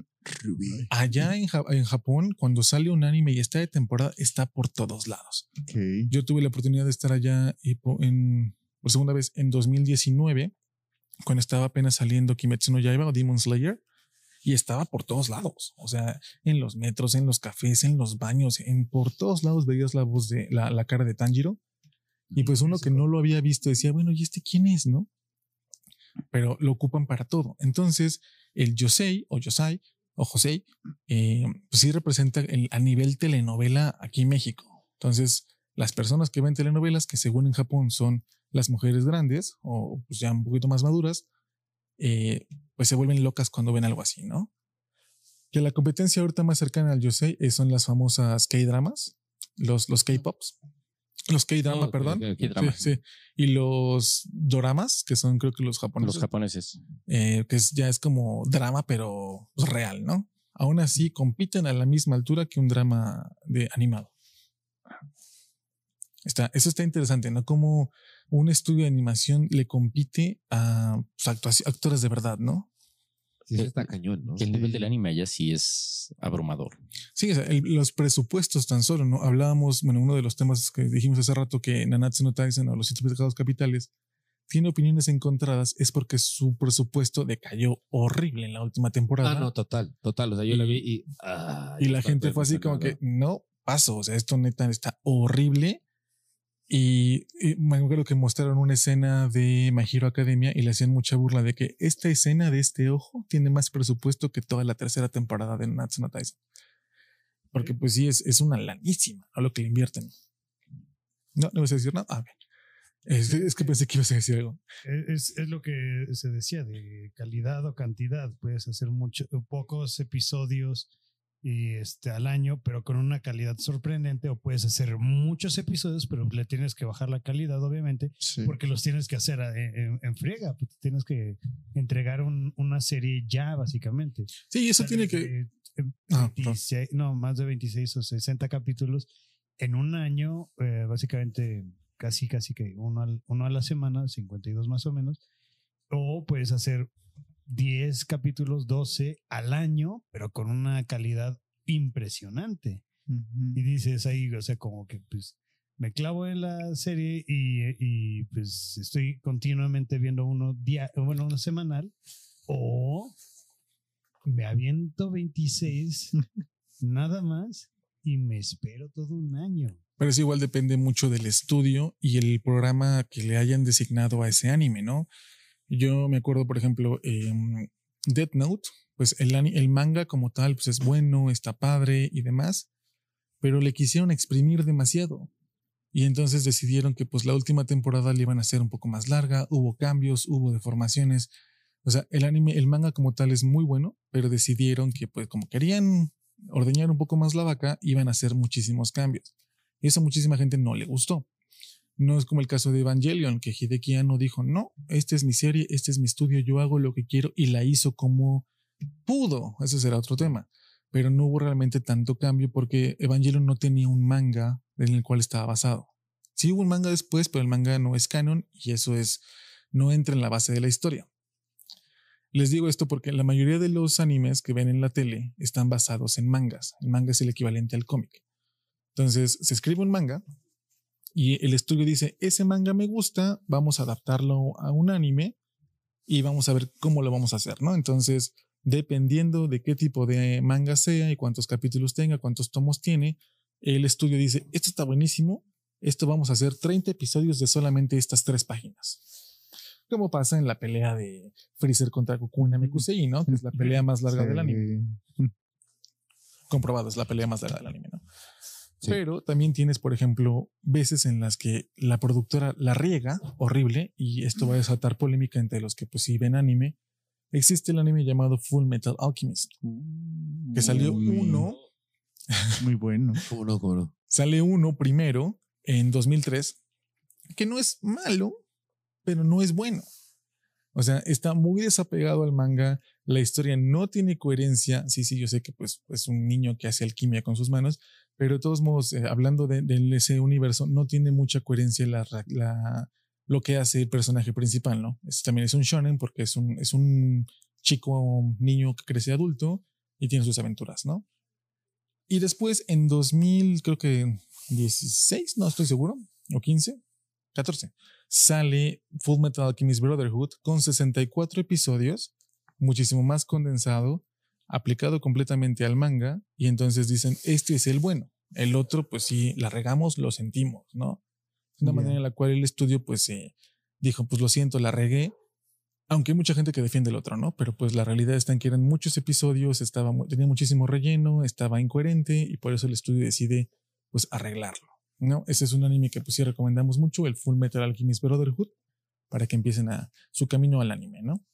Rubí. Allá en, Ja- en Japón, cuando sale un anime y está de temporada, está por todos lados. Ok. Yo tuve la oportunidad de estar allá po- en, por segunda vez en 2019, cuando estaba apenas saliendo Kimetsu no Yaiba o Demon Slayer, y estaba por todos lados. O sea, en los metros, en los cafés, en los baños, en por todos lados veías la voz de la, la cara de Tanjiro. Y pues uno que no lo había visto decía, bueno, ¿y este quién es, no? Pero lo ocupan para todo. Entonces, el Yosei o Yosai o Josei, eh, pues sí representa el, a nivel telenovela aquí en México. Entonces, las personas que ven telenovelas, que según en Japón son las mujeres grandes o pues ya un poquito más maduras, eh, pues se vuelven locas cuando ven algo así, ¿no? Que la competencia ahorita más cercana al Yosei eh, son las famosas K-dramas, los, los K-pops, los K-drama, perdón. ok, ok. K-drama. Sí, sí. Y los doramas, que son creo que los japoneses, Los japoneses. eh, que es- ya es como drama, pero real, ¿no? Aún así compiten a la misma altura que un drama de animado. Está, eso está interesante, ¿no? Como un estudio de animación le compite a pues, actores de verdad, ¿no? Sí, eso está cañón, ¿no? Que el nivel del anime allá sí es abrumador. Sí, o sea, el- los presupuestos tan solo, ¿no? Hablábamos, bueno, uno de los temas que dijimos hace rato que Nanatsu no Taisen o los siete pecados capitales tiene opiniones encontradas es porque su presupuesto decayó horrible en la última temporada. Ah, no, total, total. O sea, yo Y- la vi y. ah, Y la gente fue así como que no paso, o sea, esto neta está horrible. Y, y me acuerdo que mostraron una escena de My Hero Academia y le hacían mucha burla de que esta escena de este ojo tiene más presupuesto que toda la tercera temporada de Natsu no Taisen. Porque pues sí, es, es una lanísima a lo que le invierten. No, no vas a decir nada. A ver. Es, es que pensé que ibas a decir algo. Es, es lo que se decía de calidad o cantidad. Puedes hacer mucho, pocos episodios y este al año, pero con una calidad sorprendente o puedes hacer muchos episodios, pero le tienes que bajar la calidad obviamente Sí. porque los tienes que hacer en, en- en friega, pues tienes que entregar un- una serie ya básicamente. Sí, eso O sea, tiene que. de Ah, perdón. 26 no, más de 26 o 60 capítulos en un año, eh, básicamente casi, casi que uno, al- uno a la semana, 52 más o menos, o puedes hacer 10 capítulos, 12 al año, pero con una calidad impresionante. Y dices ahí, o sea, como que pues me clavo en la serie y, y, pues estoy continuamente viendo uno día, bueno, uno semanal, o me aviento 26 (laughs) nada más y me espero todo un año. Pero eso igual depende mucho del estudio y el programa que le hayan designado a ese anime, ¿no? Yo me acuerdo, por ejemplo, em, Death Note, pues el, el manga como tal, pues es bueno, está padre y demás, pero le quisieron exprimir demasiado. Y entonces decidieron que pues la última temporada le iban a hacer un poco más larga, hubo cambios, hubo deformaciones. O sea, el anime, el manga como tal es muy bueno, pero decidieron que pues como querían ordeñar un poco más la vaca, iban a hacer muchísimos cambios. Y eso a muchísima gente no le gustó. No es como el caso de Evangelion, que Hideki Anno dijo, no, esta es mi serie, este es mi estudio, yo hago lo que quiero y la hizo como pudo. Ese será otro tema. Pero no hubo realmente tanto cambio porque Evangelion no tenía un manga en el cual estaba basado. Sí hubo un manga después, pero el manga no es canon y eso es, no entra en la base de la historia. Les digo esto porque la mayoría de los animes que ven en la tele están basados en mangas. El manga es el equivalente al cómic. Entonces se escribe un manga y el estudio dice, ese manga me gusta, vamos a adaptarlo a un anime y vamos a ver cómo lo vamos a hacer, ¿no? Entonces, dependiendo de qué tipo de manga sea y cuántos capítulos tenga, cuántos tomos tiene, el estudio dice, esto está buenísimo, esto vamos a hacer 30 episodios de solamente estas tres páginas. Como pasa en la pelea de Freezer contra Goku en Namekusei, ¿no? Que es la pelea más larga del anime. Comprobado, es la pelea más larga del anime, ¿no? Sí. Pero también tienes, por ejemplo, veces en las que la productora la riega horrible y esto va a desatar polémica entre los que pues sí ven anime. Existe el anime llamado Full Metal Alchemist, que salió Muy- uno, (laughs) Muy bueno. Sale uno primero en 2003, que no es malo, pero no es bueno. O sea, está muy desapegado al manga, la historia no tiene coherencia. Sí, sí, yo sé que pues es un niño que hace alquimia con sus manos, pero de todos modos, eh, hablando de, ese universo, no tiene mucha coherencia lo que hace el personaje principal, ¿no? También es un shonen porque es un, es un chico, niño que crece adulto y tiene sus aventuras, ¿no? Y después en 2000, creo que 16, no estoy seguro, o 15, 14, sale Full Metal Alchemist Brotherhood con 64 episodios, muchísimo más condensado, aplicado completamente al manga, y entonces dicen, este es el bueno. El otro, pues sí, la regamos, lo sentimos, ¿no? Es una Ya. manera en la cual el estudio, pues, eh, dijo, pues lo siento, la regué, aunque hay mucha gente que defiende el otro, ¿no? Pero pues la realidad está en que eran muchos episodios, estaba, tenía muchísimo relleno, estaba incoherente y por eso el estudio decide pues arreglarlo, ¿no? Ese es un anime que pues sí recomendamos mucho, el Full Metal Alchemist Brotherhood, para que empiecen a su camino al anime, ¿no?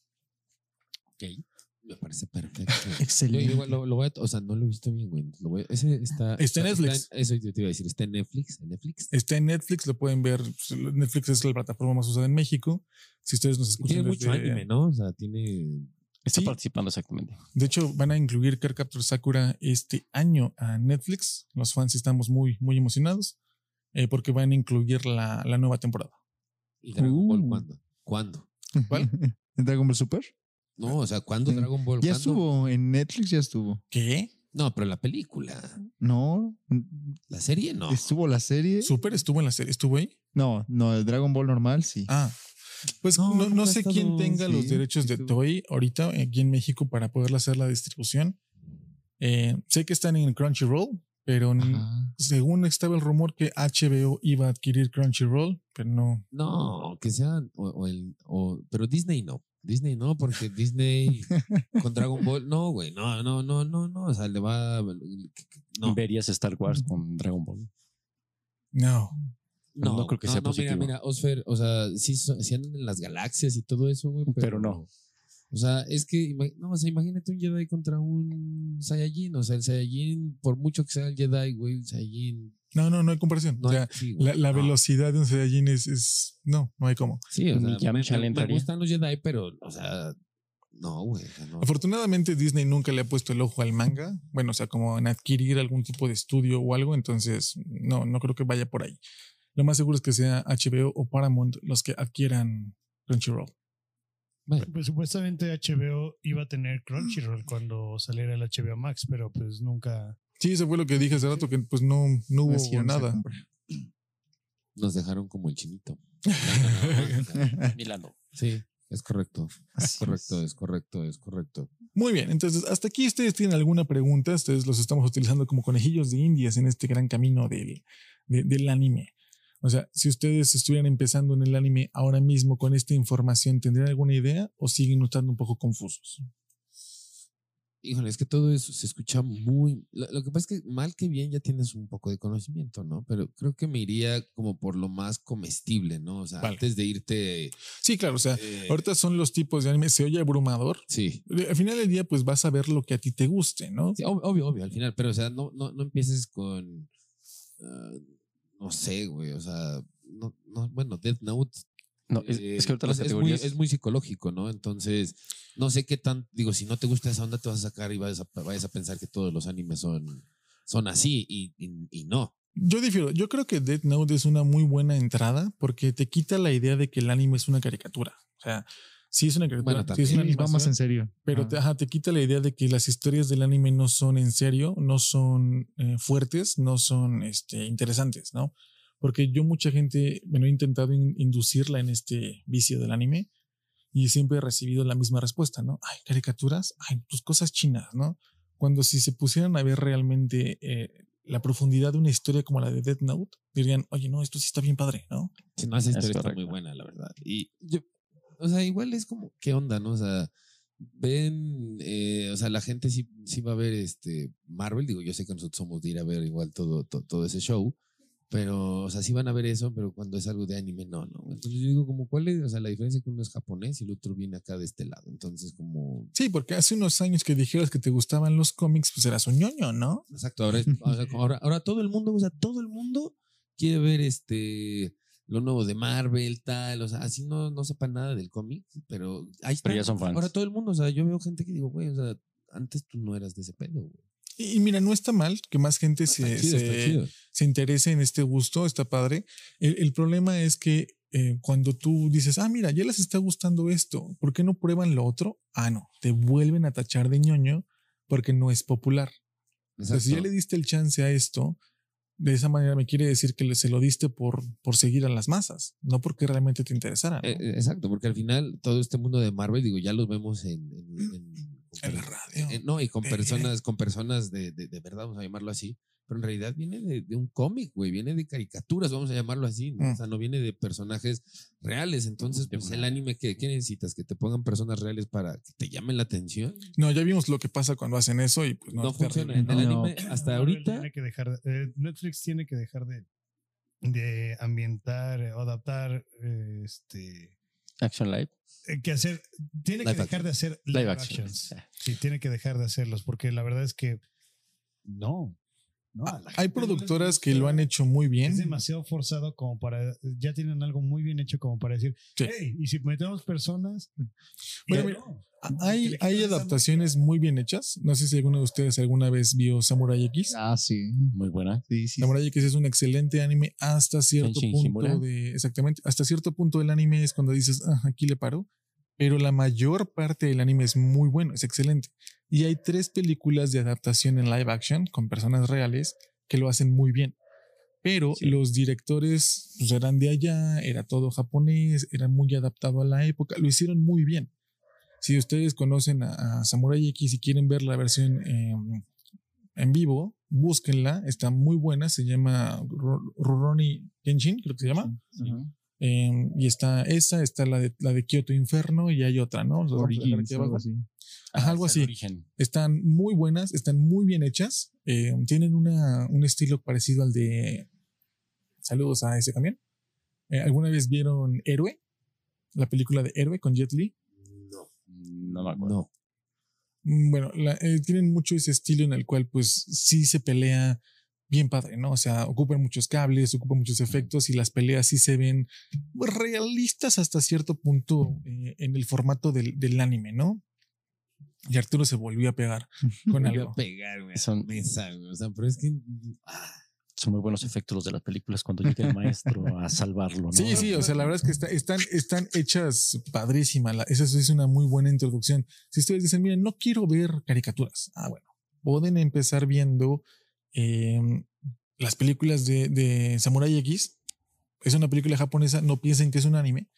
Ok. Me parece perfecto. (laughs) Yo Excelente. igual lo, lo voy a, o sea, no lo he visto bien, güey. Lo voy a- ese está, Está en Netflix. eso yo te iba a decir, está en Netflix. ¿En Netflix? Está en Netflix, lo pueden ver, pues, Netflix es la plataforma más usada en México. Si ustedes nos escuchan Tiene mucho desde- anime, ¿no? O sea, tiene. Está Sí. participando exactamente. De hecho, van a incluir Card Captor Sakura este año a Netflix. Los fans estamos muy, muy emocionados eh, porque van a incluir la, la nueva temporada. ¿Y Dragon Ball Uh. cuándo? ¿Cuándo? ¿Cuál? ¿En (laughs) Dragon Ball Super? No, o sea, ¿cuándo Sí. Dragon Ball? Ya ¿Cuándo? estuvo. En Netflix ya estuvo. ¿Qué? No, pero la película. No. La serie no. Estuvo la serie. ¿Super estuvo en la serie? ¿Estuvo ahí? No, no, el Dragon Ball normal sí. Ah. Pues No, no, sé quién tenga los sí, derechos de estuvo. Toy ahorita aquí en México para poder hacer la distribución. Eh, sé que están en Crunchyroll, pero Ajá. según estaba el rumor que HBO iba a adquirir Crunchyroll, pero no. No, que sean. O, o el, o, pero Disney no. Disney no, porque Disney con Dragon Ball. No, güey. No, no, no, no, no. O sea, le va. No. Verías Star Wars con Dragon Ball. No. No, no creo que sea Mira, positivo. mira, Osfer, o sea, sí, sí andan en las galaxias y todo eso, güey. Pero, Pero no. O sea, es que, no, o sea, imagínate un Jedi contra un Saiyajin. O sea, el Saiyajin, por mucho que sea el Jedi, güey, el Saiyajin. No, no, no hay comparación. No o sea, hay- sí, güey, la, la no. velocidad de un Saiyajin es, es. No, no hay cómo. Sí, o sea, que a me, me- gustan los Jedi, pero, o sea, no, güey. no. Afortunadamente Disney nunca le ha puesto el ojo al manga, bueno, o sea, como en adquirir algún tipo de estudio o algo, entonces no, no creo que vaya por ahí. Lo más seguro es que sea HBO o Paramount los que adquieran Crunchyroll. Bueno, Pues supuestamente HBO iba a tener Crunchyroll cuando saliera el HBO Max, pero pues nunca. Sí, eso fue lo que dije hace rato, que pues no, no hubo nada. nos dejaron como el chinito. (laughs) Milano. Sí, es correcto. Es correcto, es. es correcto, es correcto. Muy bien, entonces hasta aquí ustedes tienen alguna pregunta, ustedes los estamos utilizando como conejillos de indias en este gran camino del, de- del anime. O sea, si ustedes estuvieran empezando en el anime ahora mismo con esta información, ¿tendrían alguna idea o siguen estando un poco confusos? Híjole, es que todo eso se escucha muy. Lo, lo que pasa es que mal que bien ya tienes un poco de conocimiento, ¿no? Pero creo que me iría como por lo más comestible, ¿no? O sea, Vale. antes de irte. Sí, claro, o sea, eh, ahorita son los tipos de anime, se oye abrumador. Sí, Al final del día, pues vas a ver lo que a ti te guste, ¿no? sí, ob- obvio, obvio, al final. Pero, o sea, no, no, no empieces con. ah, no sé, güey. O sea, no, no, bueno, Death Note No, es, Eh, es que ahorita las pues es, muy, categorías. es muy psicológico, ¿no? Entonces, no sé qué tan, digo, si no te gusta esa onda, te vas a sacar y vayas a, vayas a pensar que todos los animes son, son así y, y- y no. Yo difiero, yo creo que Death Note es una muy buena entrada porque te quita la idea de que el anime es una caricatura. O sea, sí es una caricatura, Bueno, sí es una Sí, vamos animación, en serio. pero Ah. te, ajá, te quita la idea de que las historias del anime no son en serio, no son eh, fuertes, no son este, interesantes, ¿no? Porque yo mucha gente, bueno, he intentado in- inducirla en este vicio del anime y siempre he recibido la misma respuesta, ¿no? Ay, caricaturas, ay, pues cosas chinas, ¿no? Cuando si se pusieran a ver realmente eh, la profundidad de una historia como la de Death Note, dirían, oye, no, esto sí está bien padre, ¿no? Si no, esa Es historia está correcto. muy buena, la verdad. Y yo, o sea, igual es como, ¿qué onda, no? O sea, ven, eh, o sea, la gente sí, sí va a ver este Marvel, digo, yo sé que nosotros somos de ir a ver igual todo, todo, todo ese show, pero, o sea, sí van a ver eso, pero cuando es algo de anime, no, no. Entonces yo digo, como, ¿cuál es, o sea, la diferencia que uno es japonés y el otro viene acá de este lado? Entonces, como, Sí, porque hace unos años que dijeras que te gustaban los cómics, pues eras un ñoño, ¿no? Exacto, ahora, es- como ahora, ahora todo el mundo, o sea, todo el mundo quiere ver este lo nuevo de Marvel, tal, o sea, así no, no sepa nada del cómic, pero ahí está. Pero ya son fans. Ahora todo el mundo, o sea, yo veo gente que digo, güey, o sea, antes tú no eras de ese pedo, güey. Y, y mira, no está mal que más gente se, chido, se- interese en este gusto, está padre. El, el problema es que eh, cuando tú dices, ah, mira, ya les está gustando esto, ¿por qué no prueban lo otro? Ah, no, te vuelven a tachar de ñoño porque no es popular. O sea, si ya Exacto. le diste el chance a esto, de esa manera me quiere decir que se lo diste por, por seguir a las masas, no porque realmente te interesara. Eh, eh, exacto, porque al final todo este mundo de Marvel, digo, ya los vemos en, en, en- En la radio. eh, no, y con Tele. personas, con personas de, de, de verdad, vamos a llamarlo así. Pero en realidad viene de, de un cómic, güey, viene de caricaturas, vamos a llamarlo así, ¿no? Mm. O sea, no viene de personajes reales. Entonces, pues el anime, ¿qué, qué necesitas? ¿Que te pongan personas reales para que te llamen la atención? No, ya vimos lo que pasa cuando hacen eso y pues no, No, funciona. En el ¿no? No. anime, hasta ahorita, tiene que dejar de- eh, Netflix tiene que dejar de, de ambientar eh, o adaptar eh, este Action Live. eh, que hacer tiene que dejar action. de hacer live, Live action. actions sí tiene que dejar de hacerlos porque la verdad es que no, no a la Hay productoras que lo han hecho muy bien. es demasiado forzado como para ya tienen algo muy bien hecho como para decir Sí. hey y si metemos personas Bueno, ya mira, no. Hay, hay adaptaciones muy bien hechas. No sé si alguno de ustedes alguna vez vio Samurai X. Ah, sí. Muy buena. Sí, sí. Samurai X es un excelente anime hasta cierto Kenshin punto de exactamente hasta cierto punto del anime es cuando dices ah, aquí le paro pero la mayor parte del anime es muy bueno es excelente y hay tres películas de adaptación en live action con personas reales que lo hacen muy bien pero Sí. los directores pues, eran de allá era todo japonés era muy adaptado a la época lo hicieron muy bien si ustedes conocen a, a Samurai X y quieren ver la versión em, en vivo, búsquenla, está muy buena, se llama Ru- Rurouni Kenshin, creo que se llama. Em, y está esa, está la de, la de Kyoto Inferno y hay otra, ¿no? Origins, aquí abajo. algo así. Ajá, algo así. origen. Están muy buenas, están muy bien hechas, eh, tienen una, un estilo parecido al de... Saludos a ese camión. Eh, ¿Alguna vez vieron Héroe? La película de Héroe con Jet Li. no. No me acuerdo. No. Mm, Bueno, la- eh, tienen mucho ese estilo en el cual pues sí se pelea bien padre, ¿no? O sea, ocupan muchos cables, ocupan muchos efectos y las peleas sí se ven realistas hasta cierto punto eh, en el formato del, del anime, ¿no? Y Arturo se volvió a pegar (laughs) con Me algo. a pegar, güey. Son- Son mesa, güey. O sea, pero es que. ah, Son muy buenos efectos los de las películas cuando llega el maestro a salvarlo, ¿no? Sí, sí, o sea, la verdad es que está- están, están hechas padrísimas. Esa es una muy buena introducción. Si ustedes dicen, miren, no quiero ver caricaturas. Ah, bueno, pueden empezar viendo eh, las películas de, de Samurai X. Es una película japonesa, no piensen que es un anime.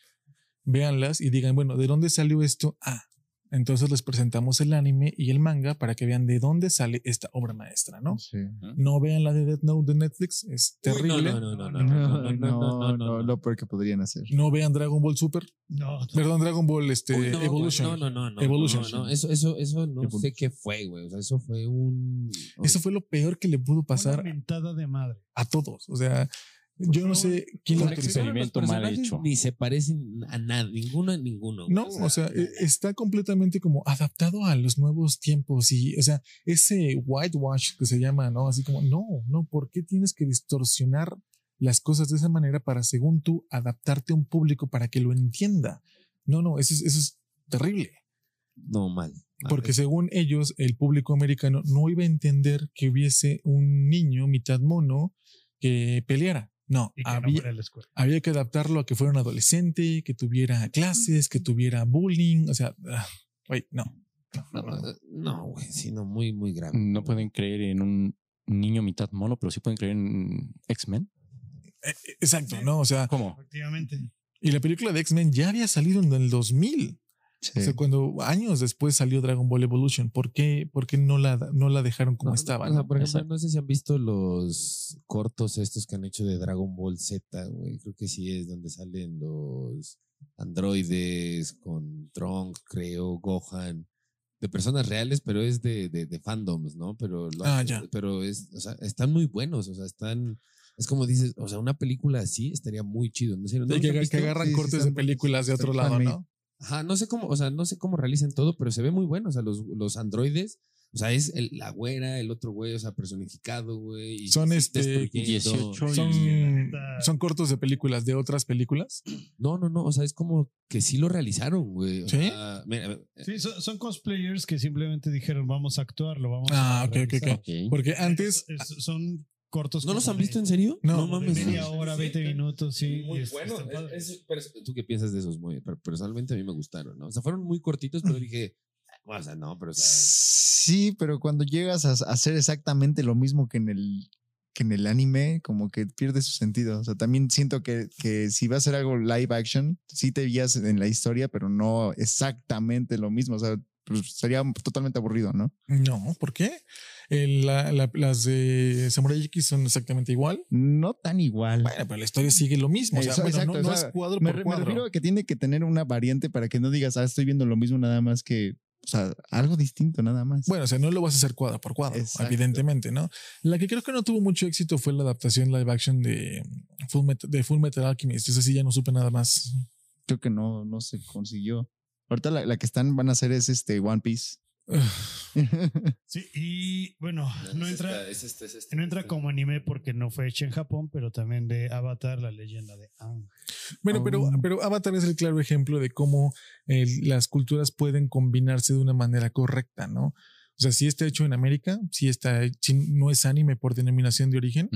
Véanlas y digan, bueno, ¿de dónde salió esto? Ah, entonces les presentamos el anime y el manga para que vean de dónde sale esta obra maestra, ¿no? Sí. No vean la de Death Note de Netflix, es terrible. No, no, no, no, No, no, no, no, no, lo peor que podrían hacer. No vean Dragon Ball Super. No, Perdón, Dragon Ball este, Evolution. No, no, no, no. Evolution. No, no, eso, eso, eso no sé qué fue, güey. O sea, eso fue un. Eso fue lo peor que le pudo pasar Una mentada de madre. a todos. O sea, yo no sé quién lo Los mal hecho. Ni se parecen a nada, ninguno a ninguno. No, o sea, eh, está completamente como adaptado a los nuevos tiempos y, o sea, ese whitewash que se llama, ¿no? Así como, no, no, ¿por qué tienes que distorsionar las cosas de esa manera para, según tú, adaptarte a un público para que lo entienda? No, no, eso es, eso es terrible. no mal. Porque según ellos, el público americano no iba a entender que hubiese un niño mitad mono que peleara. No, no había, que adaptarlo a que fuera un adolescente, que tuviera clases, que tuviera bullying. O sea, ah, güey, no. No, no, no, güey, sino muy, muy grave. No pueden creer en un niño mitad mono, pero sí pueden creer en X-Men. Eh, eh, Exacto, ¿no? O sea, ¿Cómo? Efectivamente. y la película de X-Men ya había salido en el 2000. Sí. O sea, cuando años después salió Dragon Ball Evolution, ¿por qué, por qué no, la, no la dejaron como No, estaba? O sea, no? por ejemplo, no sé si han visto los cortos estos que han hecho de Dragon Ball Z, güey. Creo que sí es donde salen los androides con Trunks, creo, Gohan, de personas reales, pero es de, de, de fandoms, ¿no? Pero, lo- Ah, ya. pero es, o sea, están muy buenos, o sea, están, es como dices, o sea, una película así estaría muy chido. No ¿no Sí, que, que agarran Sí, sí, cortes están de películas de otro lado. ¿no? Ajá, no sé cómo, o sea, no sé cómo realicen todo, pero se ve muy bueno. O sea, los, los androides, o sea, es el- la güera, el otro güey, o sea, personificado, güey. Son, este, destruyendo. 18 Son, son cortos de películas de otras películas. No, no, no, o sea, es como que sí lo realizaron, güey. o ¿Sí? sea, mira, eh, Sí, son, son cosplayers que simplemente dijeron, vamos a actuar, lo vamos Ah, a ok, ok, ok. realizar". Ok. Porque antes, Es- es- son cortos. ¿No los han de- visto en serio? No. mames. media hora, 20 minutos, sí. Muy es- bueno. es- es- pero ¿Tú qué piensas de esos? Muy, pero personalmente a mí me gustaron, ¿no? O sea, fueron muy cortitos, pero dije, "Ah, o sea, no, pero o sea, Sí, pero cuando llegas a hacer exactamente lo mismo que en el que en el anime, como que pierde su sentido. O sea, también siento que, que si va a ser algo live action, sí te guías en la historia, pero no exactamente lo mismo. O sea, pues sería totalmente aburrido, ¿no? no, ¿por qué? El- la- la- las de Samurai X son exactamente igual. No tan igual. Bueno, pero la historia sigue lo mismo. O sea, Eso, bueno, exacto, no, o no sea, es cuadro me, por re- me cuadro. refiero a que tiene que tener una variante para que no digas, ah, estoy viendo lo mismo nada más que, o sea, algo distinto nada más. Bueno, o sea, no lo vas a hacer cuadro por cuadro, Exacto. evidentemente, ¿no? La que creo que no tuvo mucho éxito fue la adaptación live action de Full Metal, de Full Metal Alchemist. Esa sí ya no supe nada más. Creo que no, no se consiguió. Ahorita la, la que están van a hacer es este One Piece. (laughs) Sí, y bueno, no entra, es es no entra como anime porque no fue hecha en Japón, pero también de Avatar, la leyenda de Aang. Bueno, pero, Oh. pero Avatar es el claro ejemplo de cómo el- las culturas pueden combinarse de una manera correcta, ¿no? O sea, sí está hecho en América, sí está, sí no es anime por denominación de origen,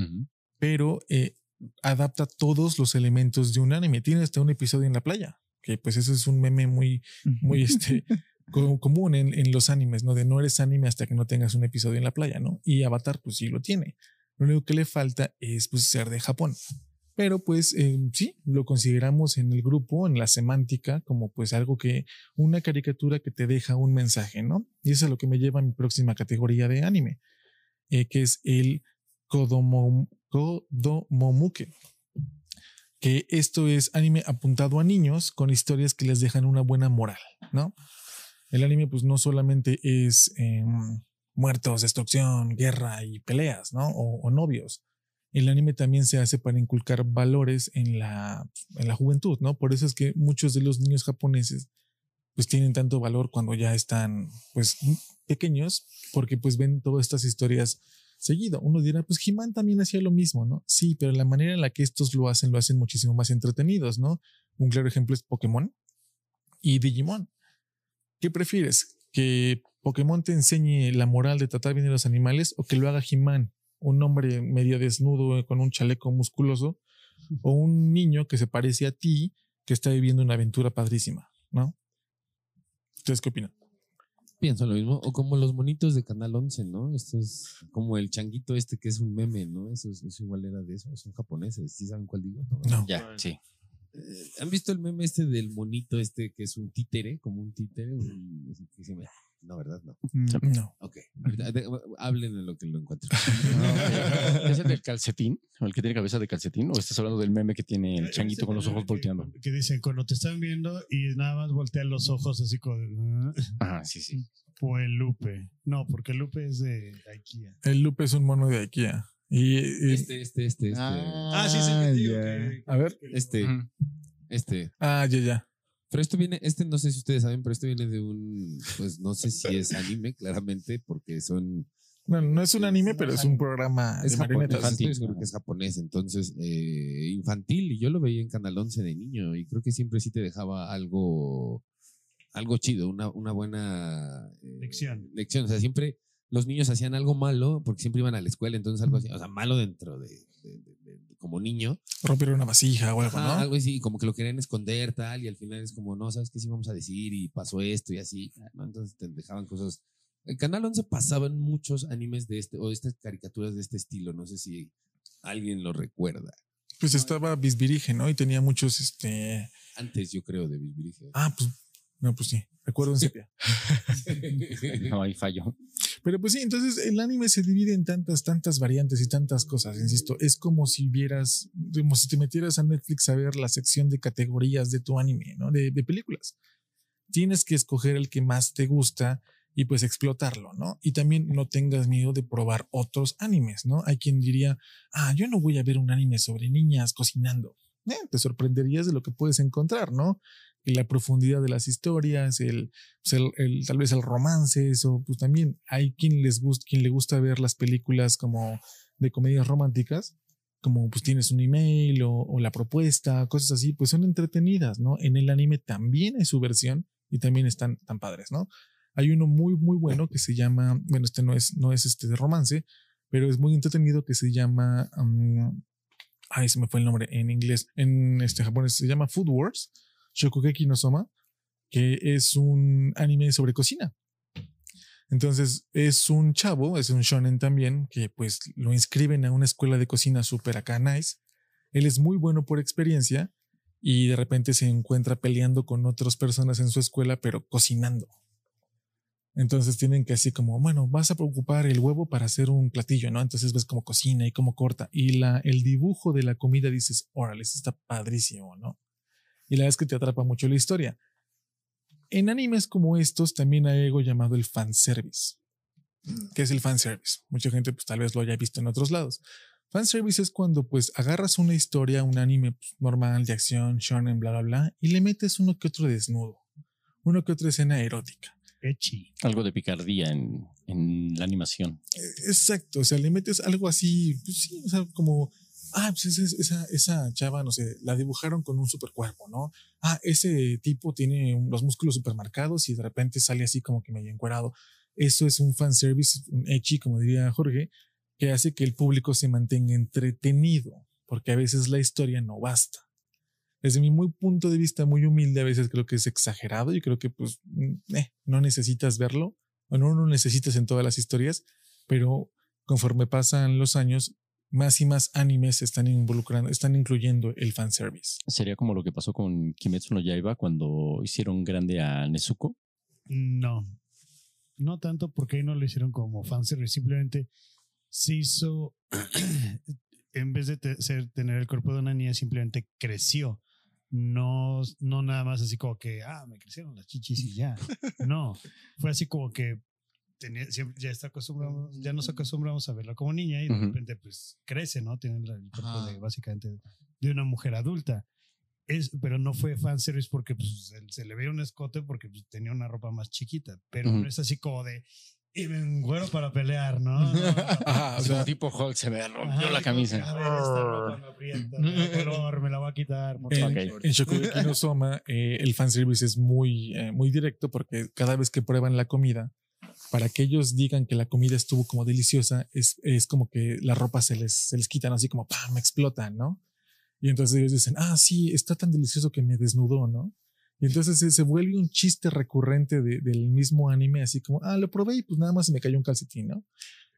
pero eh, adapta todos los elementos de un anime. Tiene hasta un episodio en la playa, que pues eso es un meme muy, muy este, (laughs) co- común en, en los animes, ¿no? De no eres anime hasta que no tengas un episodio en la playa, ¿no? Y Avatar, pues sí lo tiene. Lo único que le falta es pues ser de Japón. Pero pues eh, sí, lo consideramos en el grupo, en la semántica, como pues algo que, una caricatura que te deja un mensaje, ¿no? Y eso es lo que me lleva a mi próxima categoría de anime, eh, que es el Kodomo, Kodomomuke. Que esto es anime apuntado a niños con historias que les dejan una buena moral, ¿no? El anime pues no solamente es em, muertos, destrucción, guerra y peleas, ¿no? O, o novios. El anime también se hace para inculcar valores en la, en la juventud, ¿no? Por eso es que muchos de los niños japoneses pues tienen tanto valor cuando ya están pues pequeños, porque pues ven todas estas historias seguido. Uno dirá, pues He-Man también hacía lo mismo, ¿no? Sí, pero la manera en la que estos lo hacen, lo hacen muchísimo más entretenidos, ¿no? Un claro ejemplo es Pokémon y Digimon. ¿Qué prefieres? ¿Que Pokémon te enseñe la moral de tratar bien a los animales o que lo haga He-Man, un hombre medio desnudo eh, con un chaleco musculoso, o un niño que se parece a ti que está viviendo una aventura padrísima, ¿no? ¿Ustedes qué opinan? Pienso lo mismo. O como los monitos de Canal 11, ¿no? Esto es como el changuito este que es un meme, ¿no? Eso, es- eso igual era de eso. Son japoneses. ¿Sí saben cuál digo? No. No. Ya, sí. Eh, ¿Han visto el meme este del monito este que es un títere? Como un títere. un- así que se me- No, ¿verdad? No. No. Ok. Ahorita, de- hablen en lo que lo encuentro. (laughs) ¿Es el del calcetín? ¿O el que tiene cabeza de calcetín? ¿O estás hablando del meme que tiene el changuito con los ojos volteando? Que dicen, cuando te están viendo y nada más voltean los ojos así como... de, Ajá, sí, sí. O el Lupe. No, porque el Lupe es de IKEA. El Lupe es un mono de IKEA. Y, y- Este, este, este, este. Ah, sí, sí, que digo ya. que- a ver. Este, Ujú. este. Ah, ya, ya. Pero esto viene, este no sé si ustedes saben, pero esto viene de un, pues no sé si es anime, claramente, porque son, Bueno, no es un anime, pero es un programa es de japonés, marionetas. estoy seguro que es japonés, entonces, eh, infantil, y yo lo veía en Canal 11 de niño, y creo que siempre sí te dejaba algo, algo chido, una, una buena eh, Lección. lección, o sea, siempre los niños hacían algo malo, porque siempre iban a la escuela, entonces algo así, o sea, malo dentro de, de- de- de- como niño, Rompieron una vasija o algo, Ajá, ¿no? algo así, como que lo querían esconder, tal, y al final es como, no, ¿sabes qué sí vamos a decir? Y pasó esto y así, ¿no? Entonces te dejaban cosas. En Canal 11 pasaban muchos animes de este, o estas caricaturas de este estilo, no sé si alguien lo recuerda. Pues estaba Bisbirige, ¿no? Y tenía muchos, este. Antes, yo creo, de Bisbirige. Ah, pues. No, pues sí. Recuerdo en sepia. (laughs) No hay fallo. Pero pues sí, entonces el anime se divide en tantas, tantas variantes y tantas cosas. Insisto, es como si vieras, como si te metieras a Netflix a ver la sección de categorías de tu anime, ¿no? De, de películas. Tienes que escoger el que más te gusta y pues explotarlo, ¿no? Y también no tengas miedo de probar otros animes, ¿no? Hay quien diría, ah, yo no voy a ver un anime sobre niñas cocinando. Eh, te sorprenderías de lo que puedes encontrar, ¿no? La profundidad de las historias, pues, el- tal vez el romance, eso, pues también hay quien les gusta, quien le gusta ver las películas como de comedias románticas, como pues tienes un email o, o la propuesta, cosas así, pues son entretenidas, ¿no? En el anime también hay su versión y también están tan padres, ¿no? Hay uno muy, muy bueno que se llama, bueno, este no es, no es este de romance, pero es muy entretenido que se llama, um, ay, se me fue el nombre en inglés, en este japonés se llama Food Wars, Shokugeki no Soma, que es un anime sobre cocina. Entonces es un chavo, es un shonen también, que pues lo inscriben a una escuela de cocina súper acá nice. Él es muy bueno por experiencia y de repente se encuentra peleando con otras personas en su escuela, pero cocinando. Entonces tienen que así como, bueno, vas a ocupar el huevo para hacer un platillo, ¿no? Entonces ves cómo cocina y cómo corta. Y la, el dibujo de la comida dices, órale, está padrísimo, ¿no? Y la verdad es que te atrapa mucho la historia. En animes como estos también hay algo llamado el fanservice. ¿Qué es el fanservice? Mucha gente pues tal vez lo haya visto en otros lados. Fanservice es cuando pues agarras una historia, un anime pues, normal de acción, shonen, bla, bla, bla, y le metes uno que otro desnudo, uno que otra escena erótica. Echi. Algo de picardía en, en la animación. Eh, Exacto, o sea, le metes algo así, pues sí, o sea, como, ah, pues esa, esa, chava, no sé, la dibujaron con un super cuerpo, ¿no? Ah, ese tipo tiene los músculos super marcados y de repente sale así como que medio encuerado. Eso es un fanservice, un echi, como diría Jorge, que hace que el público se mantenga entretenido, porque a veces la historia no basta. Desde mi muy punto de vista muy humilde, a veces creo que es exagerado y creo que pues mm, eh, no necesitas verlo, o no necesitas en todas las historias, pero conforme pasan los años, más y más animes están involucrando, están incluyendo el fanservice. Sería como lo que pasó con Kimetsu no Yaiba cuando hicieron grande a Nezuko. No. No tanto porque ahí no lo hicieron como fanservice. Simplemente se hizo. (clears throat) en vez de te- ser, tener el cuerpo de una niña, simplemente creció. No, no nada más así como que, ah, me crecieron las chichis y ya. (laughs) No. Fue así como que tenía, siempre, ya, está acostumbramos, ya nos acostumbramos a verla como niña y de Ujú. repente, pues crece, ¿no? Tiene el cuerpo Ajá. de, básicamente de una mujer adulta. es, pero no fue fanservice porque pues, se, se le veía un escote porque pues, tenía una ropa más chiquita. Pero Ujú. no es así como de. Y me engüero para pelear, ¿no? No, no, no. (laughs) Ajá, o sea, como tipo Hulk se me Ajá, rompió la camisa. A ver, esta ropa me aprieta, me color, me la voy a quitar. en, Ok. en Shokugeki no Soma, eh, el fanservice es muy, eh, muy directo porque cada vez que prueban la comida, para que ellos digan que la comida estuvo como deliciosa, es, es como que la ropa se les, se les quitan así como ¡pam! explotan, ¿no? Y entonces ellos dicen, ah, sí, está tan delicioso que me desnudó, ¿no? Y entonces se, se vuelve un chiste recurrente de- del mismo anime, así como, ah, lo probé y pues nada más se me cayó un calcetín, ¿no?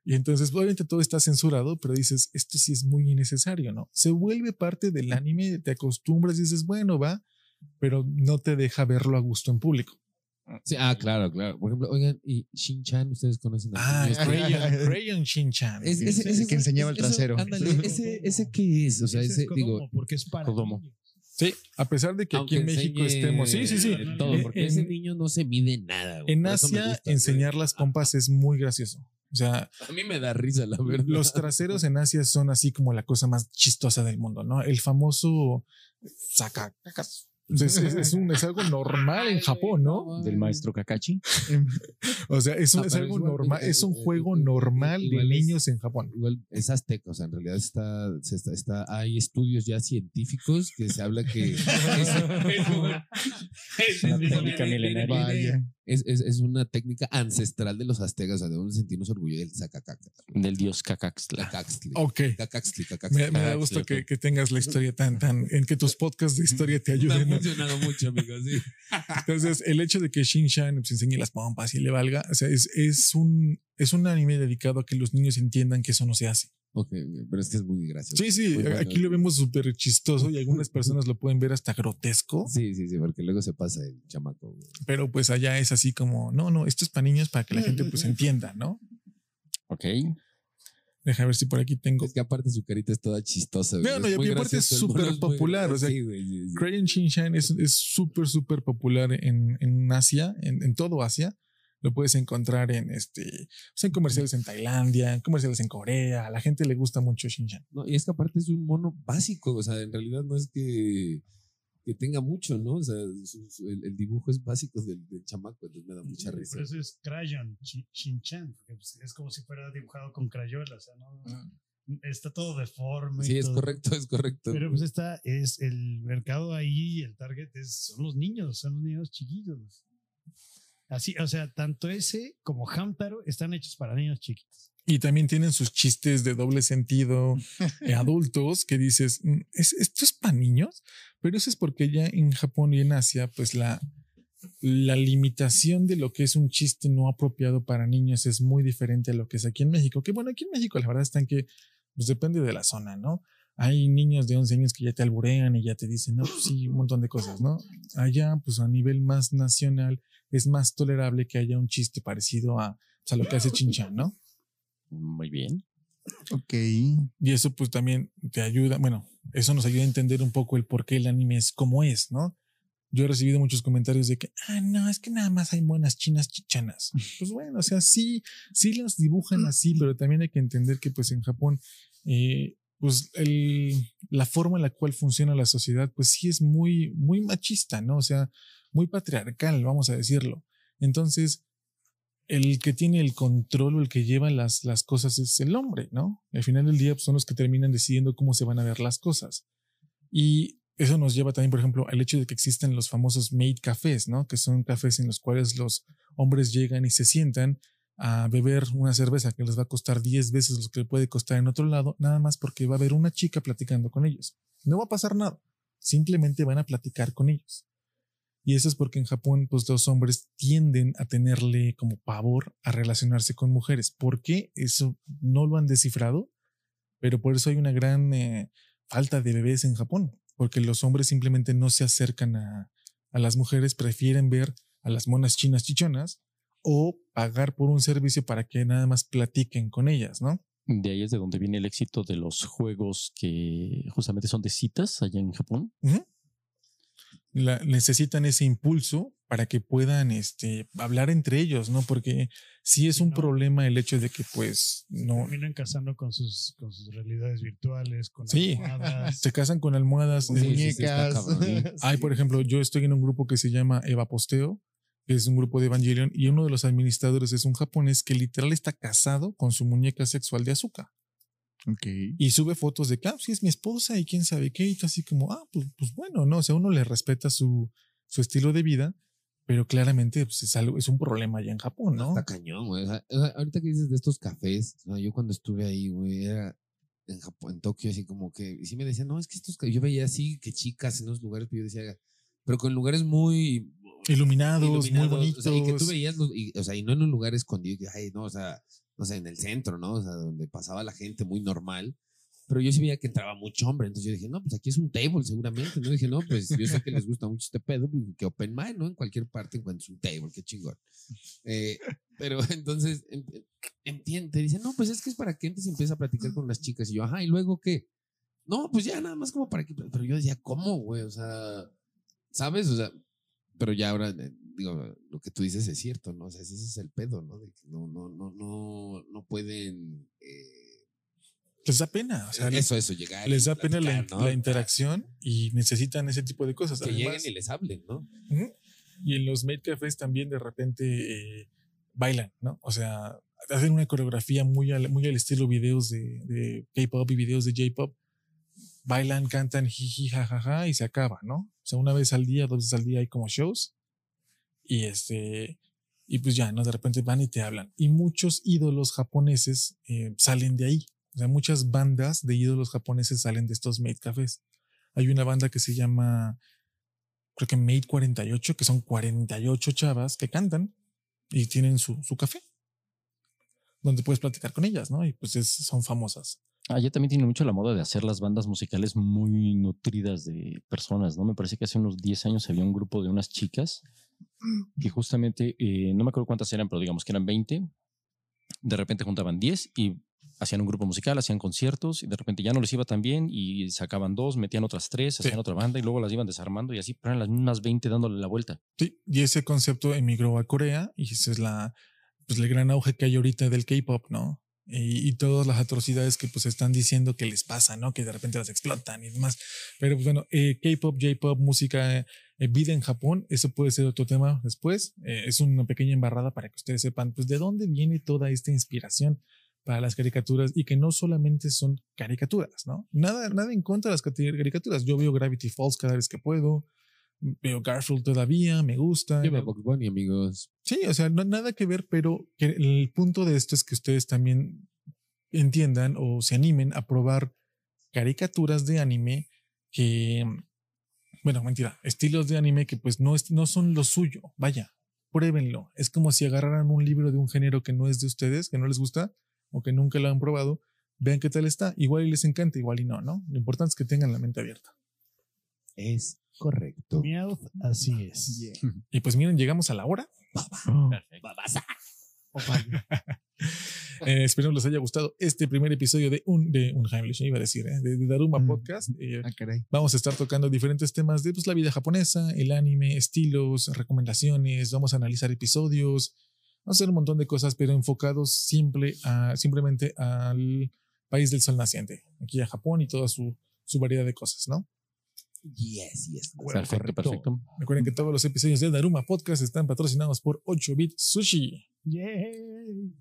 Y entonces, obviamente todo está censurado, pero dices, esto sí es muy innecesario, ¿no? Se vuelve parte del anime, te acostumbras y dices, bueno, va, pero no te deja verlo a gusto en público. Sí, ah, claro, claro. Por ejemplo, oigan, ¿y Shin-Chan ustedes conocen? Ah? Crayon, (laughs) Crayon Shin-chan. Es- ese, que enseñaba el eso- trasero. ándale, (laughs) ese, ese qué es, o sea, Ese ese, es digo, porque es para Kodomo. Sí, a pesar de que aquí en México estemos. Sí, sí, sí. Todo, porque en- ese niño no se mide nada. güey, En Asia, gusta, güey. enseñar las pompas es muy gracioso. O sea, A mí me da risa, la verdad. los traseros en Asia son así como la cosa más chistosa del mundo, ¿no? El famoso saca cacas. Es, es- es un- es algo normal en Japón, ¿no? Del maestro Kakashi. O sea, es, un- Ah, es pero algo normal, eh, es un eh, juego normal de niños en Japón. Igual es azteca, o sea, en realidad está, se está, está- hay estudios ya científicos que se habla que es, Una técnica milenaria. Es, es- es una técnica ancestral de los aztecas, o sea, debemos sentirnos orgullosos del sacacaca. Del dios Cacaxtla. Cacaxtli. Ok. Cacaxtli, cacaxtli. Me, me da gusto que, que tengas la historia tan, tan, en que tus podcasts de historia te (laughs) Me ha ayuden. ¿no? funcionado mucho, amigos. Sí. Entonces, el hecho de que Shin-Chan pues, enseñe las pompas y le valga, o sea, es, es, un, es un anime dedicado a que los niños entiendan que eso no se hace. Ok, pero es que es muy gracioso. Sí, sí, Muy bueno. aquí lo vemos súper chistoso y algunas personas lo pueden ver hasta grotesco, Sí, sí, sí, porque luego se pasa el chamaco. güey. pero pues allá es así como, no, no, esto es para niños para que la gente pues entienda, ¿no? Ok. Deja ver si por aquí tengo. Es que aparte su carita es toda chistosa. güey. No, no, y aparte es súper es muy- popular, o sea, sí, güey, sí, sí. Crayon Shin-Chan es es súper, súper popular en, en Asia, en, en todo Asia. Lo puedes encontrar en este, pues, en comerciales en Tailandia, en comerciales en Corea. A la gente le gusta mucho Shin-Chan. No, y es que aparte es un mono básico, o sea, en realidad no es que, que tenga mucho, ¿no? O sea, su- su- el, el dibujo es básico del, del chamaco, entonces me da mucha Por risa. eso es Crayon, Shin-Chan, porque pues, es como si fuera dibujado con crayola, o sea, no, está todo deforme. y Sí, es todo. correcto, es correcto. Pero pues está, es el mercado ahí, el target es, son los niños, son los niños chiquitos. Así, o sea, tanto ese como Hamtaro están hechos para niños chiquitos. Y también tienen sus chistes de doble sentido (laughs) adultos que dices, "Mm, ¿es, ¿esto es para niños? Pero eso es porque ya en Japón y en Asia, pues la, la limitación de lo que es un chiste no apropiado para niños es muy diferente a lo que es aquí en México. Que bueno, aquí en México la verdad está en que pues depende de la zona, ¿no? Hay niños de 11 años que ya te alburean y ya te dicen, no, pues sí, un montón de cosas, ¿no? Allá, pues a nivel más nacional, es más tolerable que haya un chiste parecido a, pues, a lo que hace Chinchan, ¿no? Muy bien. Ok. Y eso pues también te ayuda, bueno, eso nos ayuda a entender un poco el por qué el anime es como es, ¿no? Yo he recibido muchos comentarios de que, ah, no, es que nada más hay buenas chinas chichanas. (laughs) Pues bueno, o sea, sí, sí las dibujan así, pero también hay que entender que pues en Japón, eh, pues el, la forma en la cual funciona la sociedad, pues sí es muy, muy machista, ¿no? O sea, muy patriarcal, vamos a decirlo. Entonces, el que tiene el control o el que lleva las, las cosas es el hombre, ¿no? Al final del día pues, son los que terminan decidiendo cómo se van a ver las cosas. Y eso nos lleva también, por ejemplo, al hecho de que existen los famosos maid cafés, ¿no? Que son cafés en los cuales los hombres llegan y se sientan a beber una cerveza que les va a costar 10 veces lo que puede costar en otro lado, nada más porque va a haber una chica platicando con ellos. No va a pasar nada, simplemente van a platicar con ellos. Y eso es porque en Japón, pues los hombres tienden a tenerle como pavor a relacionarse con mujeres. ¿Por qué? Eso no lo han descifrado, pero por eso hay una gran eh, falta de bebés en Japón, porque los hombres simplemente no se acercan a, a las mujeres, prefieren ver a las monas chinas chichonas o pagar por un servicio para que nada más platiquen con ellas, ¿no? De ahí es de donde viene el éxito de los juegos que justamente son de citas allá en Japón. La- necesitan ese impulso para que puedan este, hablar entre ellos, ¿no? Porque sí es Sí, un no. problema el hecho de que pues no Terminan casando con sus, con sus realidades virtuales, con Sí. almohadas. (laughs) se casan con almohadas. Sí, sí, sí, muñecas. ¿eh? Hay, por ejemplo, yo estoy en un grupo que se llama Eva Posteo, que es un grupo de Evangelion, y uno de los administradores es un japonés que literal está casado con su muñeca sexual de azúcar. Ok. Y sube fotos de que, ah, sí, es mi esposa y quién sabe qué, y así como, ah, pues, pues bueno, ¿no? O sea, uno le respeta su, su estilo de vida, pero claramente pues, es, algo, es un problema allá en Japón, ¿no? Está cañón, güey. O sea, ahorita que dices de estos cafés, o sea, yo cuando estuve ahí, güey, era en Japón, en Tokio, así como que, sí me decían, no, es que estos, ca-". yo veía así que chicas en unos lugares, pero yo decía, pero con lugares muy Iluminados, muy iluminados, bonitos. O sea, y que tú veías, los- y, o sea, y no en un lugar escondido, que, ay, no, o sea, no sé, en el centro, ¿no? O sea, donde pasaba la gente muy normal. Pero yo sí veía que entraba mucho hombre. Entonces yo dije, no, pues aquí es un table seguramente. No dije, no, pues yo sé que les gusta mucho este pedo, pues, que open mind, ¿no? En cualquier parte encuentras un table, qué chingón. Eh, pero (laughs) entonces, em- entiende, te dicen, no, pues es que es para que antes empieza a platicar con las chicas. Y yo, ajá, ¿y luego qué? No, pues ya nada más como para que. Pero yo decía, ¿cómo, güey? O sea, ¿sabes? O sea, pero ya ahora, eh, digo, lo que tú dices es cierto, ¿no? O sea, ese es el pedo, ¿no? De que no, no, no, no, no pueden. eh, Les da pena, o sea, les, eso, eso, llegar. les da pena la, la interacción y necesitan ese tipo de cosas. Que Además, lleguen y les hablen, ¿no? Y en los maid cafés también de repente eh, bailan, ¿no? O sea, hacen una coreografía muy al, muy al estilo videos de, de K-pop y videos de J-pop. Bailan, cantan, jiji, jajaja, y se acaba, ¿no? O sea, una vez al día, dos veces al día hay como shows. Y este, y pues ya, ¿no? De repente van y te hablan. Y muchos ídolos japoneses eh, salen de ahí. O sea, muchas bandas de ídolos japoneses salen de estos maid cafés. Hay una banda que se llama creo que Made 48, que son 48 chavas que cantan y tienen su, su café, donde puedes platicar con ellas, ¿no? Y pues es- son famosas. Allá también tiene mucho la moda de hacer las bandas musicales muy nutridas de personas, ¿no? Me parece que hace unos 10 años había un grupo de unas chicas que justamente, eh, no me acuerdo cuántas eran, pero digamos que eran 20. De repente juntaban 10 y hacían un grupo musical, hacían conciertos y de repente ya no les iba tan bien y sacaban dos, metían otras tres, hacían otra banda y luego las iban desarmando y así, eran las mismas 20 dándole la vuelta. Sí, y ese concepto emigró a Corea y ese es la, pues, el gran auge que hay ahorita del K-pop, ¿no? Y, y todas las atrocidades que pues están diciendo que les pasa, ¿no? Que de repente las explotan y demás. Pero pues bueno, eh, K-pop, J-pop, música, eh, vida en Japón, eso puede ser otro tema después. Eh, es una pequeña embarrada para que ustedes sepan, pues, de dónde viene toda esta inspiración para las caricaturas y que no solamente son caricaturas, ¿no? Nada, nada en contra de las caricaturas. Yo veo Gravity Falls cada vez que puedo. Veo Garfield todavía, me gusta. Box Bunny, amigos. Sí, o sea, no, nada que ver, pero que el punto de esto es que ustedes también entiendan o se animen a probar caricaturas de anime que, bueno, mentira, estilos de anime que pues no, es, no son lo suyo. Vaya, pruébenlo. Es como si agarraran un libro de un género que no es de ustedes, que no les gusta o que nunca lo han probado. Vean qué tal está. Igual y les encanta, igual y no, ¿no? Lo importante es que tengan la mente abierta. Es correcto. Meowth, así es. (laughs) Y pues miren, llegamos a la hora. (laughs) (laughs) Eh, espero les haya gustado este primer episodio de un, de un Heimlich, iba a decir, eh, de, de Daruma Mm. Podcast. Eh, Ah, vamos a estar tocando diferentes temas de pues, la vida japonesa, el anime, estilos, recomendaciones, vamos a analizar episodios, vamos a hacer un montón de cosas, pero enfocados simple a, simplemente al país del sol naciente, aquí a Japón y toda su, su variedad de cosas, ¿no? Yes, yes. perfecto, correcto. perfecto. Recuerden que todos los episodios de Daruma Podcast están patrocinados por 8-Bit Sushi.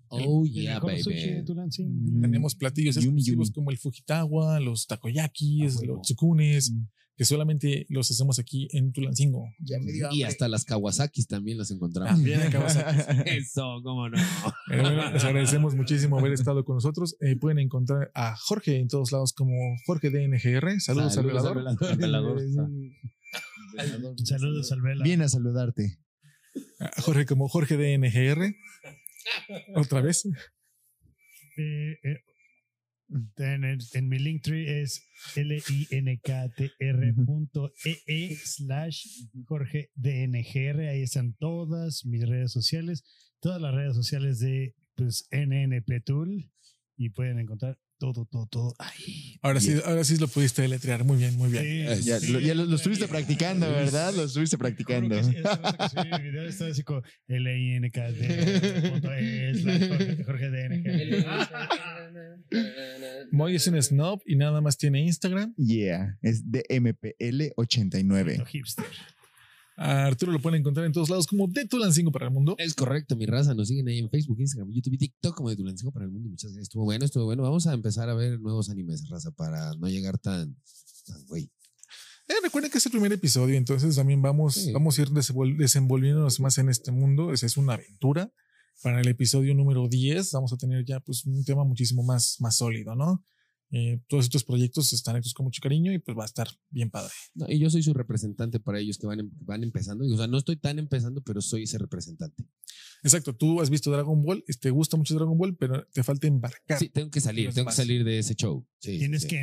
Oh, El yeah, mejor sushi de baby. Tulancingo. Tenemos platillos exclusivos como el Fujitawa, los takoyakis, Ah, los tsukunes, Mm. Que solamente los hacemos aquí en Tulancingo. Ya me dio Y hasta las Kawasakis también las encontramos. También en Kawasaki. (laughs) Eso, cómo no. Pero bueno, les agradecemos muchísimo haber estado con nosotros. Eh, pueden encontrar a Jorge en todos lados como Jorge DNGR. Saludos, al velador. Al velador. Saludos al Vela. Viene a saludarte. A Jorge como Jorge DNGR. Otra vez. Eh, eh, en, el- en mi linktree es linktr.ee slash Jorge DNGR. Ahí están todas mis redes sociales, todas las redes sociales de pues, NNP Tool y pueden encontrar todo, todo, todo. Ay, Ahora sí, ahora sí lo pudiste deletrear. Muy bien, muy bien. sí, Ya, sí, lo, ya lo- lo estuviste practicando, ¿verdad? Lo estuviste practicando. Sí, mi (laughs) video está así como L-I-N-K-D, Jorge DNG. Moy es un snob y nada más tiene Instagram. Yeah, es DMPL89. Hipster. A Arturo lo pueden encontrar en todos lados como de Tulancingo para el mundo. Es correcto, mi raza. Nos siguen ahí en Facebook, Instagram, YouTube y TikTok como de Tulancingo para el mundo. Muchas gracias. Estuvo bueno, estuvo bueno. Vamos a empezar a ver nuevos animes, raza, para no llegar tan. tan güey. Eh, recuerden que es el primer episodio, entonces también vamos, Sí. vamos a ir desenvol- desenvolviéndonos más en este mundo. Esa es una aventura. Para el episodio número 10 vamos a tener ya pues un tema muchísimo más, más sólido, ¿no? Eh, todos estos proyectos están hechos con mucho cariño y pues va a estar bien padre. No, y yo soy su representante para ellos que van, em- van empezando. O sea, no estoy tan empezando, pero soy ese representante. Exacto, tú has visto Dragon Ball, te gusta mucho Dragon Ball, pero te falta embarcar. Sí, tengo que salir, tengo que salir de ese show. Sí, Tienes sí. que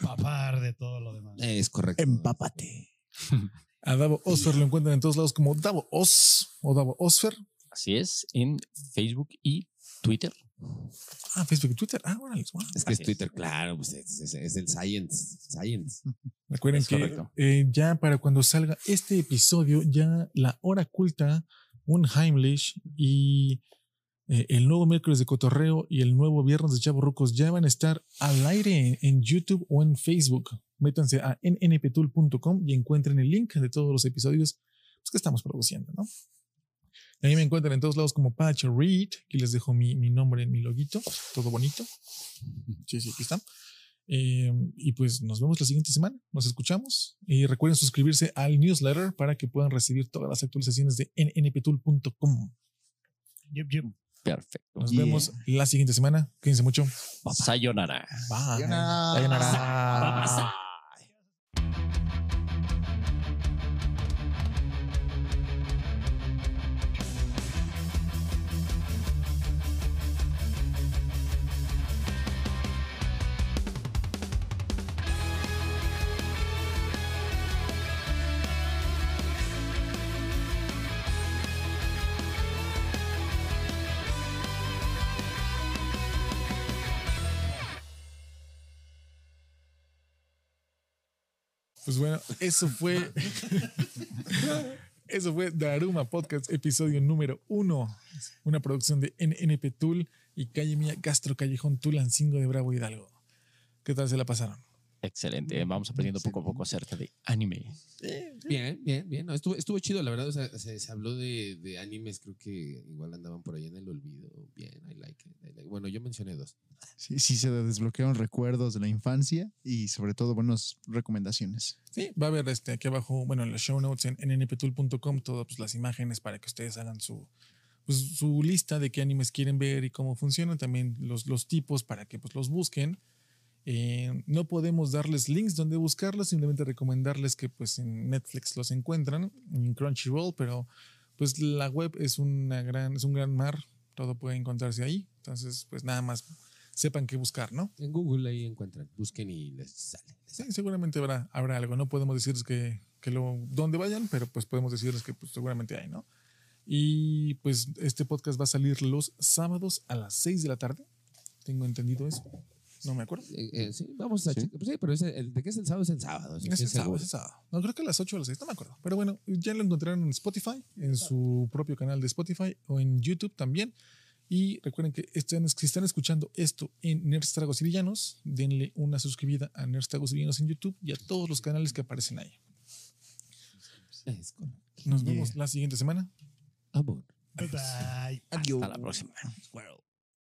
empapar de todo lo demás. Es correcto. Empápate. (laughs) A Davo Osfer lo encuentran en todos lados como Davo Os o Davo Osfer. Así es, en Facebook y Twitter. Ah, Facebook y Twitter. Ah, órale, wow. Es que es Así es. Twitter, claro, pues es, es- es el science. Science. (laughs) Recuerden Es que correcto. eh, ya para cuando salga este episodio, ya la hora culta, un Heimlich y eh, el nuevo miércoles de cotorreo y el nuevo viernes de chavorrucos ya van a estar al aire en, en YouTube o en Facebook. Métanse a nnptool.com y encuentren el link de todos los episodios pues, que estamos produciendo, ¿no? Ahí me encuentran en todos lados como Patch Read. Aquí les dejo mi, mi nombre en mi loguito, todo bonito. Sí, sí, aquí está. Eh, y pues nos vemos la siguiente semana. Nos escuchamos. Y recuerden suscribirse al newsletter para que puedan recibir todas las actualizaciones de nnptool.com. Yep, yep. Perfecto. Nos Yeah. vemos la siguiente semana. Cuídense mucho. Sayonara. Bye. Sayonara. Sayonara. Pues bueno, eso fue. (laughs) eso fue Daruma Podcast, episodio número uno. Una producción de NNP Tool y Calle Mía Castro Callejón Tulancingo de Bravo Hidalgo. ¿Qué tal se la pasaron? Excelente. Vamos aprendiendo poco a poco acerca de anime. Bien, bien, bien. No, estuvo, estuvo chido, la verdad. o sea, se, se habló de, de animes, creo que igual andaban por ahí en el olvido. Bien, I like it. I like- Bueno, yo mencioné dos. Sí, sí se desbloquearon recuerdos de la infancia y sobre todo buenas recomendaciones. Sí, va a haber este, aquí abajo, bueno, en los show notes en nnptool.com, todas pues, las imágenes para que ustedes hagan su, pues, su lista de qué animes quieren ver y cómo funcionan. También los, los tipos para que pues, los busquen. Eh, no podemos darles links donde buscarlos, simplemente recomendarles que pues en Netflix los encuentran, en Crunchyroll, pero pues la web es una gran, es un gran mar, todo puede encontrarse ahí. Entonces, pues nada más sepan qué buscar, ¿no? En Google ahí encuentran. Busquen y les sale. les Sí, seguramente habrá, habrá algo. No podemos decirles que, que lo, dónde vayan, pero pues podemos decirles que pues, seguramente hay, ¿no? Y pues este podcast va a salir los sábados a las 6 de la tarde. Tengo entendido eso. No me acuerdo. Eh, eh, sí, vamos a Sí. checar. Pues sí, pero ese- el, de qué es el sábado es el sábado. Es el es sábado, es el sábado. No, creo que a las 8 o a las 6, no me acuerdo. Pero bueno, ya lo encontrarán en Spotify, en su propio canal de Spotify o en YouTube también. Y recuerden que están, si están escuchando esto en Nerds Tragos y Villanos, denle una suscribida a Nerds Tragos y Villanos en YouTube y a todos los canales que aparecen ahí. Es. Nos Yeah. vemos la siguiente semana. Amor. Bye bye. Hasta la próxima. Squirrel.